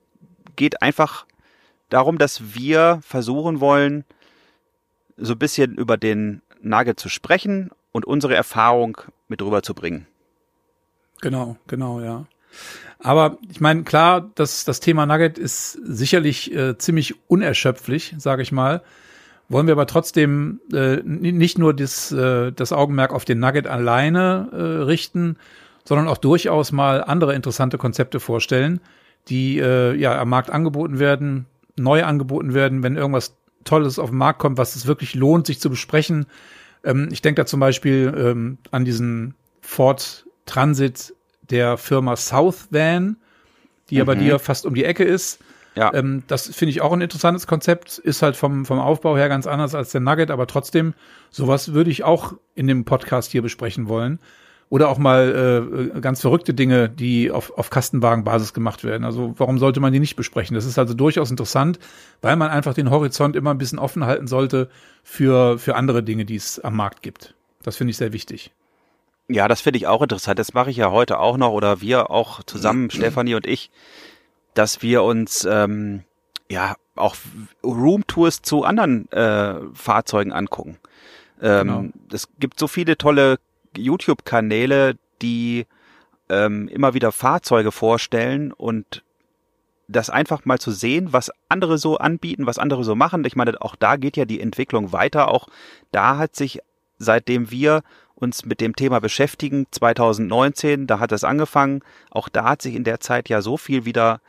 geht einfach darum, dass wir versuchen wollen, so ein bisschen über den Nugget zu sprechen und unsere Erfahrung mit rüberzubringen. Genau, genau, ja. Aber ich meine, klar, das, das Thema Nugget ist sicherlich äh, ziemlich unerschöpflich, sage ich mal. Wollen wir aber trotzdem äh, nicht nur das, äh, das Augenmerk auf den Nugget alleine äh, richten, sondern auch durchaus mal andere interessante Konzepte vorstellen, die äh, ja am Markt angeboten werden, neu angeboten werden, wenn irgendwas Tolles auf den Markt kommt, was es wirklich lohnt, sich zu besprechen. Ähm, ich denke da zum Beispiel ähm, an diesen Ford Transit der Firma Southvan, die mhm. ja bei dir fast um die Ecke ist. Ja. Ähm, das finde ich auch ein interessantes Konzept, ist halt vom, vom Aufbau her ganz anders als der Nugget, aber trotzdem, sowas würde ich auch in dem Podcast hier besprechen wollen. Oder auch mal äh, ganz verrückte Dinge, die auf, auf Kastenwagenbasis gemacht werden. Also warum sollte man die nicht besprechen? Das ist also durchaus interessant, weil man einfach den Horizont immer ein bisschen offen halten sollte für, für andere Dinge, die es am Markt gibt. Das finde ich sehr wichtig. Ja, das finde ich auch interessant. Das mache ich ja heute auch noch oder wir auch zusammen, [clears throat] Stefanie und ich, dass wir uns ähm, ja auch Roomtours zu anderen äh, Fahrzeugen angucken. Ähm, genau. Es gibt so viele tolle YouTube-Kanäle, die ähm, immer wieder Fahrzeuge vorstellen und das einfach mal zu sehen, was andere so anbieten, was andere so machen. Ich meine, auch da geht ja die Entwicklung weiter. Auch da hat sich, seitdem wir uns mit dem Thema beschäftigen. 2019, da hat es angefangen. Auch da hat sich in der Zeit ja so viel wieder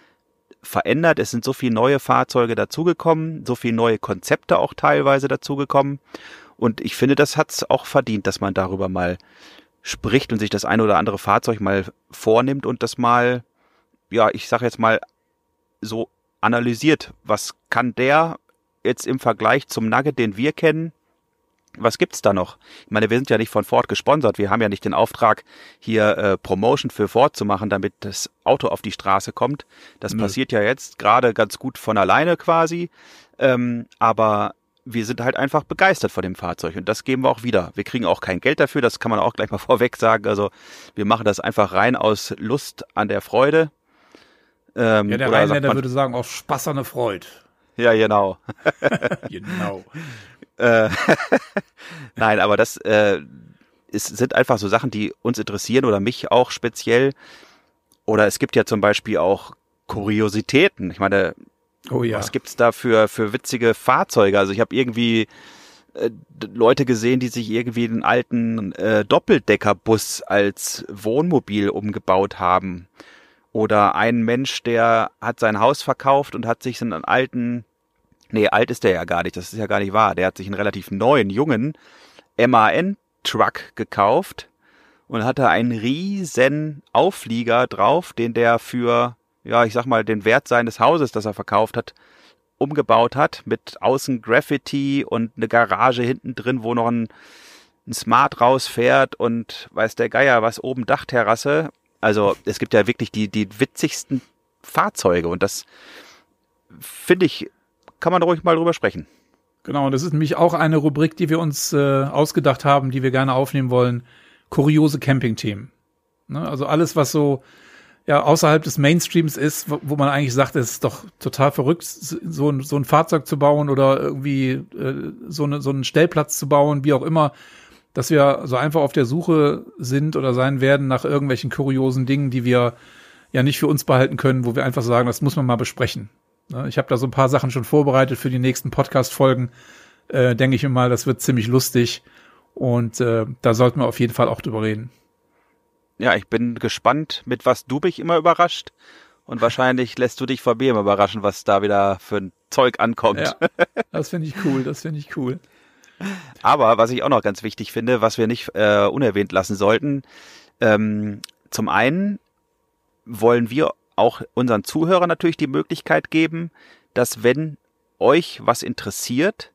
verändert. Es sind so viele neue Fahrzeuge dazugekommen, so viele neue Konzepte auch teilweise dazugekommen. Und ich finde, das hat es auch verdient, dass man darüber mal spricht und sich das eine oder andere Fahrzeug mal vornimmt und das mal, ja, ich sage jetzt mal so analysiert. Was kann der jetzt im Vergleich zum Nugget, den wir kennen, was gibt's da noch? Ich meine, wir sind ja nicht von Ford gesponsert. Wir haben ja nicht den Auftrag, hier äh, Promotion für Ford zu machen, damit das Auto auf die Straße kommt. Das Nö. passiert ja jetzt gerade ganz gut von alleine quasi. Ähm, aber wir sind halt einfach begeistert von dem Fahrzeug und das geben wir auch wieder. Wir kriegen auch kein Geld dafür, das kann man auch gleich mal [laughs] vorweg sagen. Also wir machen das einfach rein aus Lust an der Freude. Ähm, ja, der Rheinländer würde sagen, aus Spaß an der Freude. [laughs] Ja, genau. [laughs] genau. Äh, Nein, aber das äh, ist, sind einfach so Sachen, die uns interessieren oder mich auch speziell. Oder es gibt ja zum Beispiel auch Kuriositäten. Ich meine, oh ja. was gibt's da für, für witzige Fahrzeuge? Also ich habe irgendwie äh, Leute gesehen, die sich irgendwie einen alten äh, Doppeldeckerbus als Wohnmobil umgebaut haben. Oder ein Mensch, der hat sein Haus verkauft und hat sich einen alten Nee, alt ist der ja gar nicht, das ist ja gar nicht wahr. Der hat sich einen relativ neuen, jungen MAN-Truck gekauft und hatte einen riesen Auflieger drauf, den der für, ja, ich sag mal, den Wert seines Hauses, das er verkauft hat, umgebaut hat, mit außen Graffiti und eine Garage hinten drin, wo noch ein, ein Smart rausfährt und weiß der Geier was, oben Dachterrasse. Also es gibt ja wirklich die, die witzigsten Fahrzeuge und das finde ich kann man ruhig mal drüber sprechen. Genau, und das ist nämlich auch eine Rubrik, die wir uns äh, ausgedacht haben, die wir gerne aufnehmen wollen. Kuriose Camping-Themen. Ne? Also alles, was so ja außerhalb des Mainstreams ist, wo, wo man eigentlich sagt, es ist doch total verrückt, so ein, so ein Fahrzeug zu bauen oder irgendwie äh, so, eine, so einen Stellplatz zu bauen, wie auch immer, dass wir so einfach auf der Suche sind oder sein werden nach irgendwelchen kuriosen Dingen, die wir ja nicht für uns behalten können, wo wir einfach sagen, das muss man mal besprechen. Ne, ich habe da so ein paar Sachen schon vorbereitet für die nächsten Podcast-Folgen. Äh, Denke ich mir mal, das wird ziemlich lustig. Und äh, da sollten wir auf jeden Fall auch drüber reden. Ja, ich bin gespannt, mit was du mich immer überrascht. Und wahrscheinlich lässt du dich von mir immer überraschen, was da wieder für ein Zeug ankommt. Ja, das finde ich cool, das finde ich cool. Aber was ich auch noch ganz wichtig finde, was wir nicht äh, unerwähnt lassen sollten, ähm, zum einen wollen wir auch unseren Zuhörern natürlich die Möglichkeit geben, dass wenn euch was interessiert,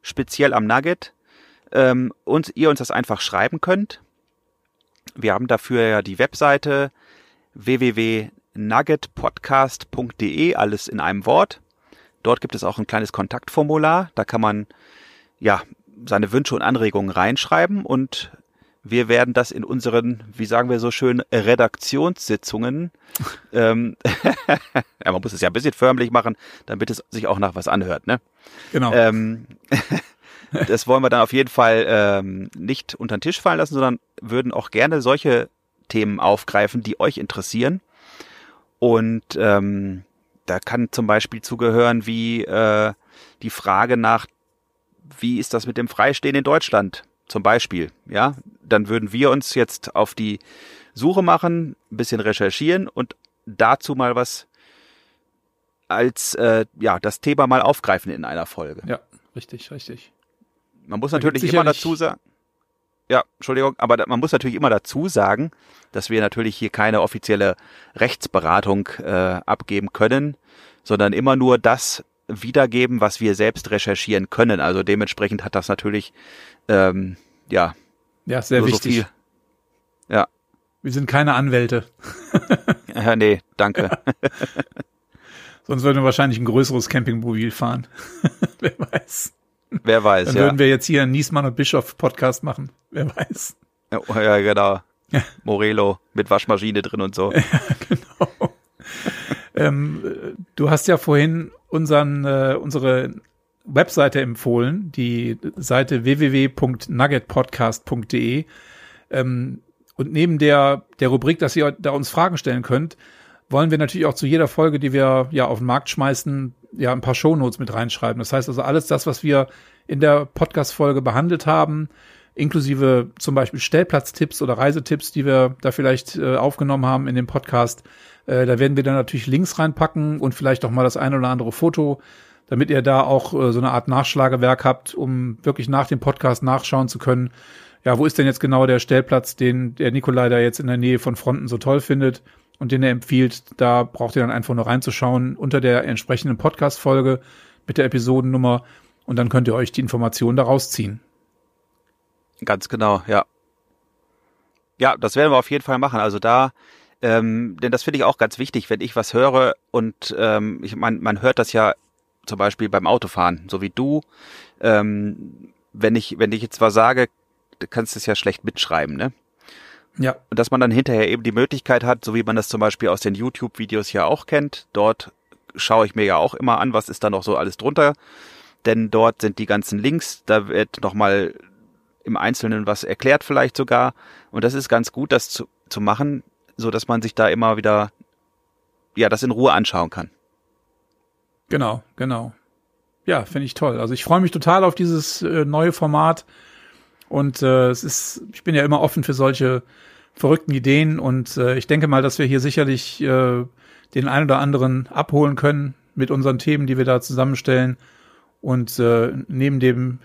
speziell am Nugget, ähm, und ihr uns das einfach schreiben könnt. Wir haben dafür ja die Webseite www.nuggetpodcast.de, alles in einem Wort. Dort gibt es auch ein kleines Kontaktformular. Da kann man ja seine Wünsche und Anregungen reinschreiben und wir werden das in unseren, wie sagen wir so schön, Redaktionssitzungen, [laughs] ähm, [laughs] ja, man muss es ja ein bisschen förmlich machen, damit es sich auch nach was anhört, ne? Genau. Ähm, [laughs] das wollen wir dann auf jeden Fall ähm, nicht unter den Tisch fallen lassen, sondern würden auch gerne solche Themen aufgreifen, die euch interessieren. Und ähm, da kann zum Beispiel zugehören, wie äh, die Frage nach, wie ist das mit dem Freistehen in Deutschland? Zum Beispiel, ja, dann würden wir uns jetzt auf die Suche machen, ein bisschen recherchieren und dazu mal was als äh, ja das Thema mal aufgreifen in einer Folge. Ja, richtig, richtig. Man muss natürlich immer dazu sagen, ja, Entschuldigung, aber man muss natürlich immer dazu sagen, dass wir natürlich hier keine offizielle Rechtsberatung äh, abgeben können, sondern immer nur das wiedergeben, was wir selbst recherchieren können. Also dementsprechend hat das natürlich ähm, ja ja sehr wichtig. So ja. Wir sind keine Anwälte. [laughs] ja, nee, danke. [laughs] Sonst würden wir wahrscheinlich ein größeres Campingmobil fahren. [laughs] Wer weiß. Wer weiß, Dann ja. würden wir jetzt hier einen Niesmann und Bischof Podcast machen. Wer weiß. Ja, ja genau. Ja. Morelo mit Waschmaschine drin und so. [laughs] Ja, genau. ähm, du hast ja vorhin unseren, äh, unsere Webseite empfohlen, die Seite www.nuggetpodcast.de. Ähm, und neben der, der Rubrik, dass ihr da uns Fragen stellen könnt, wollen wir natürlich auch zu jeder Folge, die wir ja auf den Markt schmeißen, ja ein paar Shownotes mit reinschreiben. Das heißt also alles das, was wir in der Podcast-Folge behandelt haben, inklusive zum Beispiel Stellplatztipps oder Reisetipps, die wir da vielleicht äh, aufgenommen haben in dem Podcast. Äh, da werden wir dann natürlich Links reinpacken und vielleicht auch mal das eine oder andere Foto, damit ihr da auch äh, so eine Art Nachschlagewerk habt, um wirklich nach dem Podcast nachschauen zu können. Ja, wo ist denn jetzt genau der Stellplatz, den der Nikolai da jetzt in der Nähe von Fronten so toll findet? Und den er empfiehlt, da braucht ihr dann einfach nur reinzuschauen unter der entsprechenden Podcast-Folge mit der Episodennummer und dann könnt ihr euch die Informationen daraus ziehen. Ganz genau, ja. Ja, das werden wir auf jeden Fall machen. Also da, ähm, denn das finde ich auch ganz wichtig, wenn ich was höre und ähm, ich meine, man hört das ja zum Beispiel beim Autofahren, so wie du. Ähm, wenn ich, wenn ich jetzt was sage, kannst du es ja schlecht mitschreiben, ne? Ja. Und dass man dann hinterher eben die Möglichkeit hat, so wie man das zum Beispiel aus den YouTube-Videos ja auch kennt, dort schaue ich mir ja auch immer an, was ist da noch so alles drunter. Denn dort sind die ganzen Links, da wird nochmal im Einzelnen was erklärt vielleicht sogar. Und das ist ganz gut, das zu, zu machen, so dass man sich da immer wieder, ja, das in Ruhe anschauen kann. Genau, genau. Ja, finde ich toll. Also ich freue mich total auf dieses äh, neue Format. Und äh, es ist, ich bin ja immer offen für solche verrückten Ideen und äh, ich denke mal, dass wir hier sicherlich äh, den einen oder anderen abholen können mit unseren Themen, die wir da zusammenstellen. Und äh, neben dem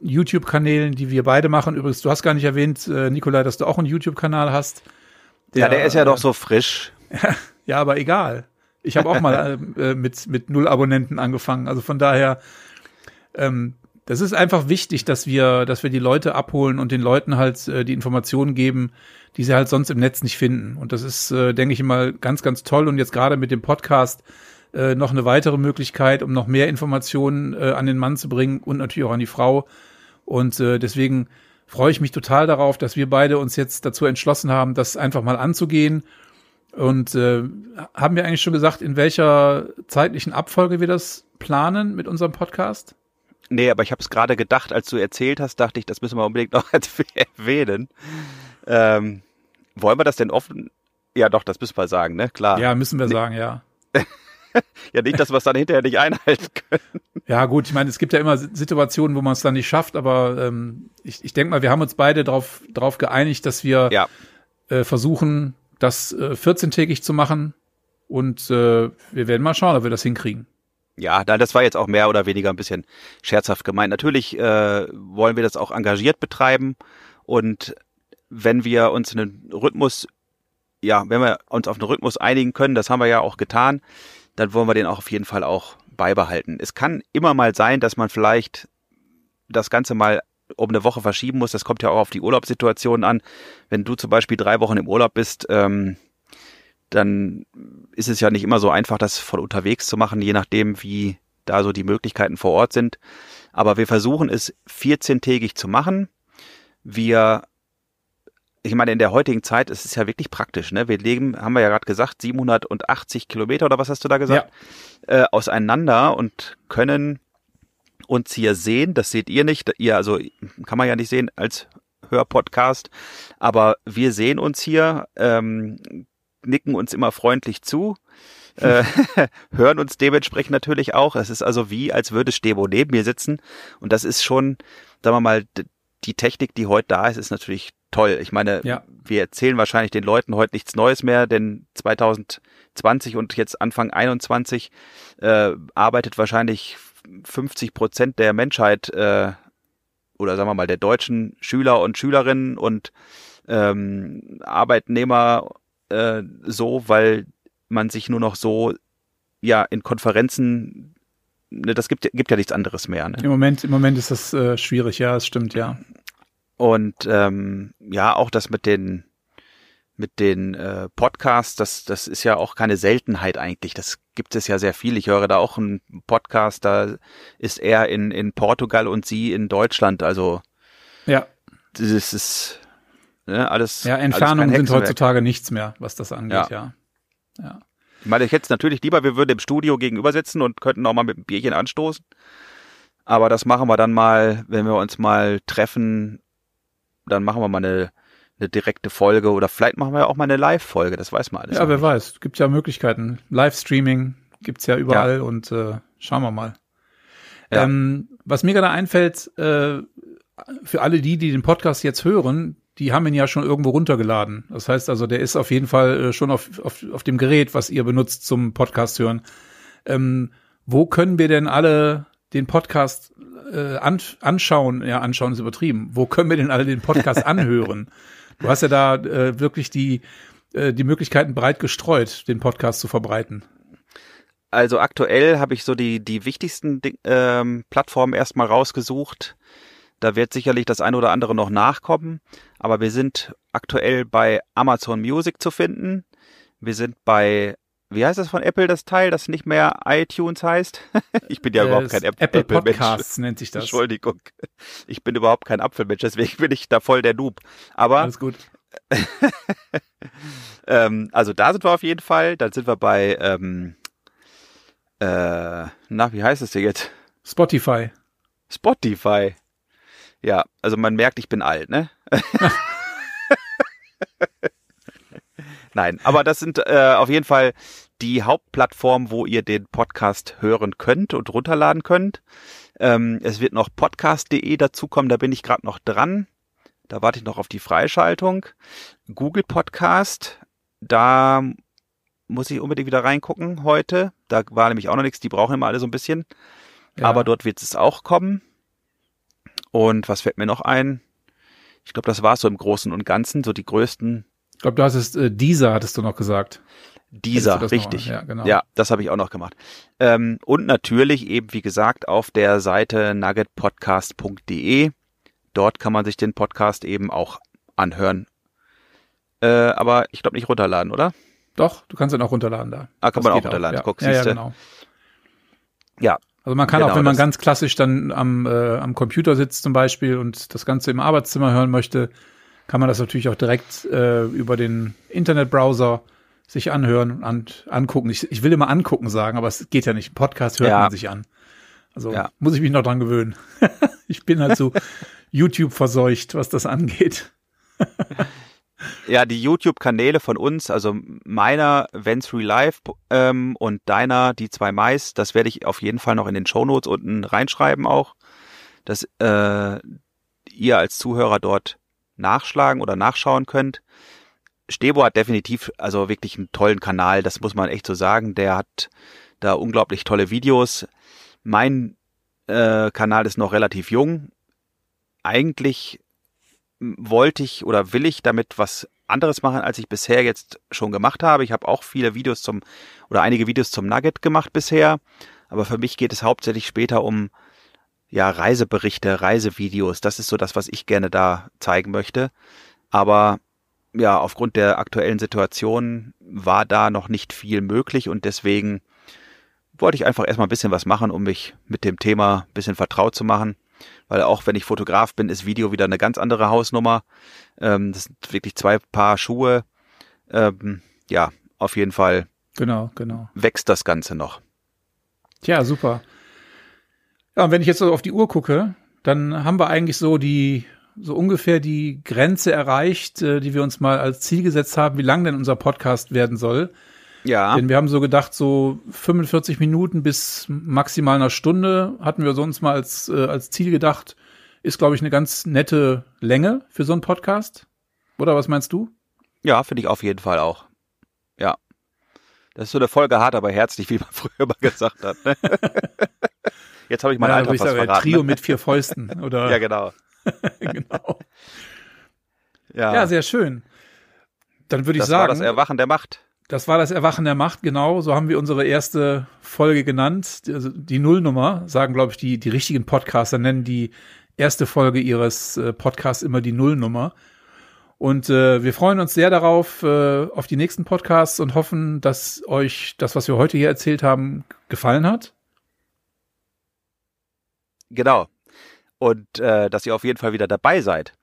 YouTube-Kanälen, die wir beide machen, übrigens, du hast gar nicht erwähnt, äh, Nikolai, dass du auch einen YouTube-Kanal hast. Der, ja, der ist ja doch so frisch. [laughs] ja, aber egal. Ich habe auch mal [laughs] äh, mit, mit null Abonnenten angefangen. Also von daher, ähm, das ist einfach wichtig, dass wir, dass wir die Leute abholen und den Leuten halt äh, die Informationen geben, die sie halt sonst im Netz nicht finden. Und das ist, äh, denke ich immer, ganz, ganz toll. Und jetzt gerade mit dem Podcast äh, noch eine weitere Möglichkeit, um noch mehr Informationen äh, an den Mann zu bringen und natürlich auch an die Frau. Und äh, deswegen freue ich mich total darauf, dass wir beide uns jetzt dazu entschlossen haben, das einfach mal anzugehen. Und äh, haben wir eigentlich schon gesagt, in welcher zeitlichen Abfolge wir das planen mit unserem Podcast? Nee, aber ich habe es gerade gedacht, als du erzählt hast, dachte ich, das müssen wir unbedingt noch [laughs] erwähnen. Ähm, wollen wir das denn offen? Ja, doch, das müssen wir sagen, ne? Klar. Ja, müssen wir nee. sagen, ja. [laughs] ja, nicht, dass wir es dann hinterher nicht einhalten können. Ja, gut, ich meine, es gibt ja immer Situationen, wo man es dann nicht schafft, aber ähm, ich, ich denke mal, wir haben uns beide darauf drauf geeinigt, dass wir ja. äh, versuchen, das äh, 14-tägig zu machen. Und äh, wir werden mal schauen, ob wir das hinkriegen. Ja, das war jetzt auch mehr oder weniger ein bisschen scherzhaft gemeint. Natürlich äh, wollen wir das auch engagiert betreiben und wenn wir uns einen Rhythmus ja, wenn wir uns auf einen Rhythmus einigen können, das haben wir ja auch getan, dann wollen wir den auch auf jeden Fall auch beibehalten. Es kann immer mal sein, dass man vielleicht das Ganze mal um eine Woche verschieben muss. Das kommt ja auch auf die Urlaubssituation an. Wenn du zum Beispiel drei Wochen im Urlaub bist, ähm, dann ist es ja nicht immer so einfach, das von unterwegs zu machen, je nachdem, wie da so die Möglichkeiten vor Ort sind. Aber wir versuchen es 14-tägig zu machen. Wir, ich meine, in der heutigen Zeit ist es ja wirklich praktisch. Ne? Wir leben, haben wir ja gerade gesagt, 780 Kilometer oder was hast du da gesagt, ja. äh, auseinander und können uns hier sehen. Das seht ihr nicht. Ihr, also kann man ja nicht sehen als Hörpodcast. Aber wir sehen uns hier, ähm, nicken uns immer freundlich zu. äh, [laughs] hören uns dementsprechend natürlich auch. Es ist also wie, als würde Stebo neben mir sitzen. Und das ist schon, sagen wir mal, die Technik, die heute da ist, ist natürlich toll. Ich meine, ja. wir erzählen wahrscheinlich den Leuten heute nichts Neues mehr, denn 2020 und jetzt Anfang 21 äh, arbeitet wahrscheinlich 50 Prozent der Menschheit äh, oder sagen wir mal der deutschen Schüler und Schülerinnen und ähm, Arbeitnehmer äh, so, weil man sich nur noch so ja in Konferenzen ne, das gibt, gibt ja nichts anderes mehr. Ne? Im Moment, im Moment ist das äh, schwierig, ja, es stimmt, ja. Und ähm, ja, auch das mit den mit den äh, Podcasts, das, das ist ja auch keine Seltenheit eigentlich. Das gibt es ja sehr viel. Ich höre da auch einen Podcast, da ist er in, in Portugal und sie in Deutschland. Also ja, das ist ne, alles. Ja, Entfernungen sind heutzutage nichts mehr, was das angeht, ja. ja. ja. Ich meine, ich hätte es natürlich lieber, wir würden im Studio gegenüber sitzen und könnten auch mal mit einem Bierchen anstoßen. Aber das machen wir dann mal, wenn wir uns mal treffen, dann machen wir mal eine eine direkte Folge oder vielleicht machen wir auch mal eine Live-Folge, das weiß man alles. Ja, wer nicht. weiß. Gibt ja Möglichkeiten. Livestreaming gibt's ja überall ja. und äh, schauen wir mal. Ja. Ähm, was mir gerade einfällt, äh, für alle die, die den Podcast jetzt hören, die haben ihn ja schon irgendwo runtergeladen. Das heißt also, der ist auf jeden Fall äh, schon auf, auf, auf dem Gerät, was ihr benutzt zum Podcast hören. Ähm, wo können wir denn alle den Podcast äh, an, anschauen? Ja, anschauen ist übertrieben. Wo können wir denn alle den Podcast [laughs] anhören? Du hast ja da äh, wirklich die, äh, die Möglichkeiten breit gestreut, den Podcast zu verbreiten. Also aktuell habe ich so die, die wichtigsten ähm, Plattformen erstmal rausgesucht. Da wird sicherlich das eine oder andere noch nachkommen. Aber wir sind aktuell bei Amazon Music zu finden. Wir sind bei, wie heißt das von Apple, das Teil, das nicht mehr iTunes heißt? [laughs] ich bin ja äh, überhaupt kein App Apple, Apple Podcasts nennt sich das. Entschuldigung. Ich bin überhaupt kein Apfelmensch, deswegen bin ich da voll der Noob. Aber. Alles gut. [laughs] ähm, also da sind wir auf jeden Fall. Dann sind wir bei, ähm, äh, na, wie heißt es denn jetzt? Spotify. Spotify. Ja, also man merkt, ich bin alt, ne? [laughs] Nein, aber das sind äh, auf jeden Fall die Hauptplattformen, wo ihr den Podcast hören könnt und runterladen könnt. Ähm, es wird noch podcast.de dazukommen, da bin ich gerade noch dran. Da warte ich noch auf die Freischaltung. Google Podcast, da muss ich unbedingt wieder reingucken heute. Da war nämlich auch noch nichts, die brauchen immer alle so ein bisschen. Ja. Aber dort wird es auch kommen. Und was fällt mir noch ein? Ich glaube, das war so im Großen und Ganzen, so die größten. Ich glaube, du hast es, äh, dieser hattest du noch gesagt. Dieser, richtig. Ja, genau. ja, das habe ich auch noch gemacht. Ähm, und natürlich eben, wie gesagt, auf der Seite nuggetpodcast.de. Dort kann man sich den Podcast eben auch anhören. Äh, aber ich glaube nicht runterladen, oder? Doch, du kannst ihn auch runterladen da. Ah, kann das man auch runterladen. Auch, ja. Guck, ja, ja, genau. Ja, also man kann genau, auch, wenn man ganz klassisch dann am, äh, am Computer sitzt zum Beispiel und das Ganze im Arbeitszimmer hören möchte, kann man das natürlich auch direkt äh, über den Internetbrowser sich anhören und angucken. Ich, ich will immer angucken sagen, aber es geht ja nicht. Podcast hört ja. man sich an. Also ja. muss ich mich noch dran gewöhnen. [laughs] ich bin halt so [laughs] YouTube verseucht, was das angeht. [laughs] Ja, die YouTube-Kanäle von uns, also meiner Vents Real Life ähm, und deiner, die zwei Mais, das werde ich auf jeden Fall noch in den Show Notes unten reinschreiben auch, dass äh, ihr als Zuhörer dort nachschlagen oder nachschauen könnt. Stebo hat definitiv also wirklich einen tollen Kanal, das muss man echt so sagen. Der hat da unglaublich tolle Videos. Mein äh, Kanal ist noch relativ jung. Eigentlich wollte ich oder will ich damit was anderes machen, als ich bisher jetzt schon gemacht habe. Ich habe auch viele Videos zum oder einige Videos zum Nugget gemacht bisher, aber für mich geht es hauptsächlich später um ja Reiseberichte, Reisevideos. Das ist so das, was ich gerne da zeigen möchte. Aber ja, aufgrund der aktuellen Situation war da noch nicht viel möglich und deswegen wollte ich einfach erstmal ein bisschen was machen, um mich mit dem Thema ein bisschen vertraut zu machen. Weil auch wenn ich Fotograf bin, ist Video wieder eine ganz andere Hausnummer. Ähm, das sind wirklich zwei Paar Schuhe. Ähm, ja, auf jeden Fall. Genau, genau. Wächst das Ganze noch. Tja, super. Ja, und wenn ich jetzt so auf die Uhr gucke, dann haben wir eigentlich so die so ungefähr die Grenze erreicht, äh, die wir uns mal als Ziel gesetzt haben, wie lang denn unser Podcast werden soll. Ja. Denn wir haben so gedacht, so 45 Minuten bis maximal einer Stunde hatten wir sonst mal als, äh, als Ziel gedacht. Ist, glaube ich, eine ganz nette Länge für so einen Podcast. Oder was meinst du? Ja, finde ich auf jeden Fall auch. Ja. Das ist so eine Folge hart, aber herzlich, wie man [laughs] früher mal gesagt hat. Ne? [laughs] Jetzt habe ich mein ja, Alter ich fast sage, verraten. Trio ne? mit vier Fäusten. Oder? [laughs] Ja, genau. genau. Ja, Ja, sehr schön. Dann würde ich das war sagen, das Erwachen der Macht. Das war das Erwachen der Macht, genau. So haben wir unsere erste Folge genannt. Also die Nullnummer, sagen, glaube ich, die, die richtigen Podcaster nennen die erste Folge ihres äh, Podcasts immer die Nullnummer. Und äh, wir freuen uns sehr darauf, äh, auf die nächsten Podcasts und hoffen, dass euch das, was wir heute hier erzählt haben, gefallen hat. Genau. Und äh, dass ihr auf jeden Fall wieder dabei seid.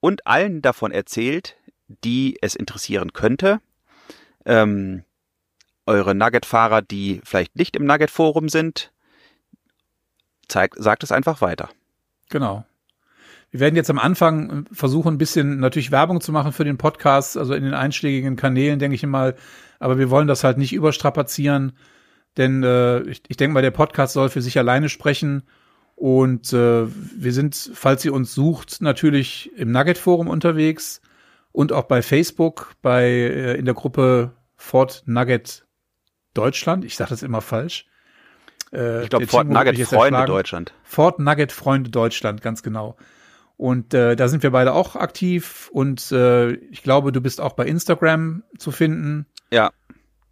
Und allen davon erzählt, die es interessieren könnte. Ähm, eure Nugget-Fahrer, die vielleicht nicht im Nugget-Forum sind, zeigt, sagt es einfach weiter. Genau. Wir werden jetzt am Anfang versuchen, ein bisschen natürlich Werbung zu machen für den Podcast, also in den einschlägigen Kanälen, denke ich mal. Aber wir wollen das halt nicht überstrapazieren, denn äh, ich, ich denke mal, der Podcast soll für sich alleine sprechen. Und äh, wir sind, falls ihr uns sucht, natürlich im Nugget-Forum unterwegs und auch bei Facebook, bei äh, in der Gruppe Fort Nugget Deutschland. Ich sage das immer falsch. Äh, Ich glaube, Fort Nugget Freunde erschlagen. Deutschland. Fort Nugget Freunde Deutschland, ganz genau. Und äh, da sind wir beide auch aktiv und äh, ich glaube, du bist auch bei Instagram zu finden, Ja,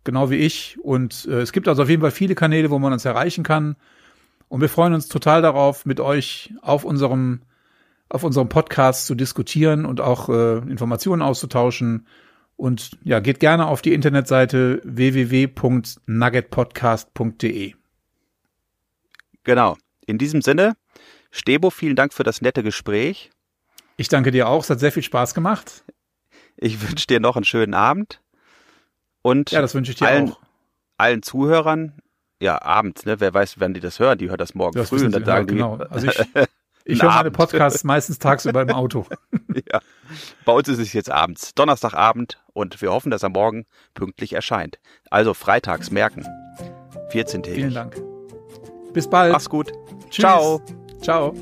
genau wie ich. Und äh, es gibt also auf jeden Fall viele Kanäle, wo man uns erreichen kann. Und wir freuen uns total darauf, mit euch auf unserem auf unserem Podcast zu diskutieren und auch äh, Informationen auszutauschen. Und ja, geht gerne auf die Internetseite www.nuggetpodcast.de. genau. In diesem Sinne, Stebo, vielen Dank für das nette Gespräch. Ich danke dir auch, es hat sehr viel Spaß gemacht. Ich wünsche dir noch einen schönen Abend. Und Ja, das wünsche ich dir allen, auch. allen Zuhörern, ja, abends, ne? Wer weiß, wann die das hören, die hören das morgen Das früh und dann sagen ja, genau. die, Also ich, [laughs] ich höre meine. Podcasts [laughs] meistens tagsüber im Auto. [laughs] ja, bei uns ist es jetzt abends, Donnerstagabend und wir hoffen, dass er morgen pünktlich erscheint. Also freitags merken. 14 Vielen Dank. Bis bald. Mach's gut. Tschüss. Ciao. Ciao.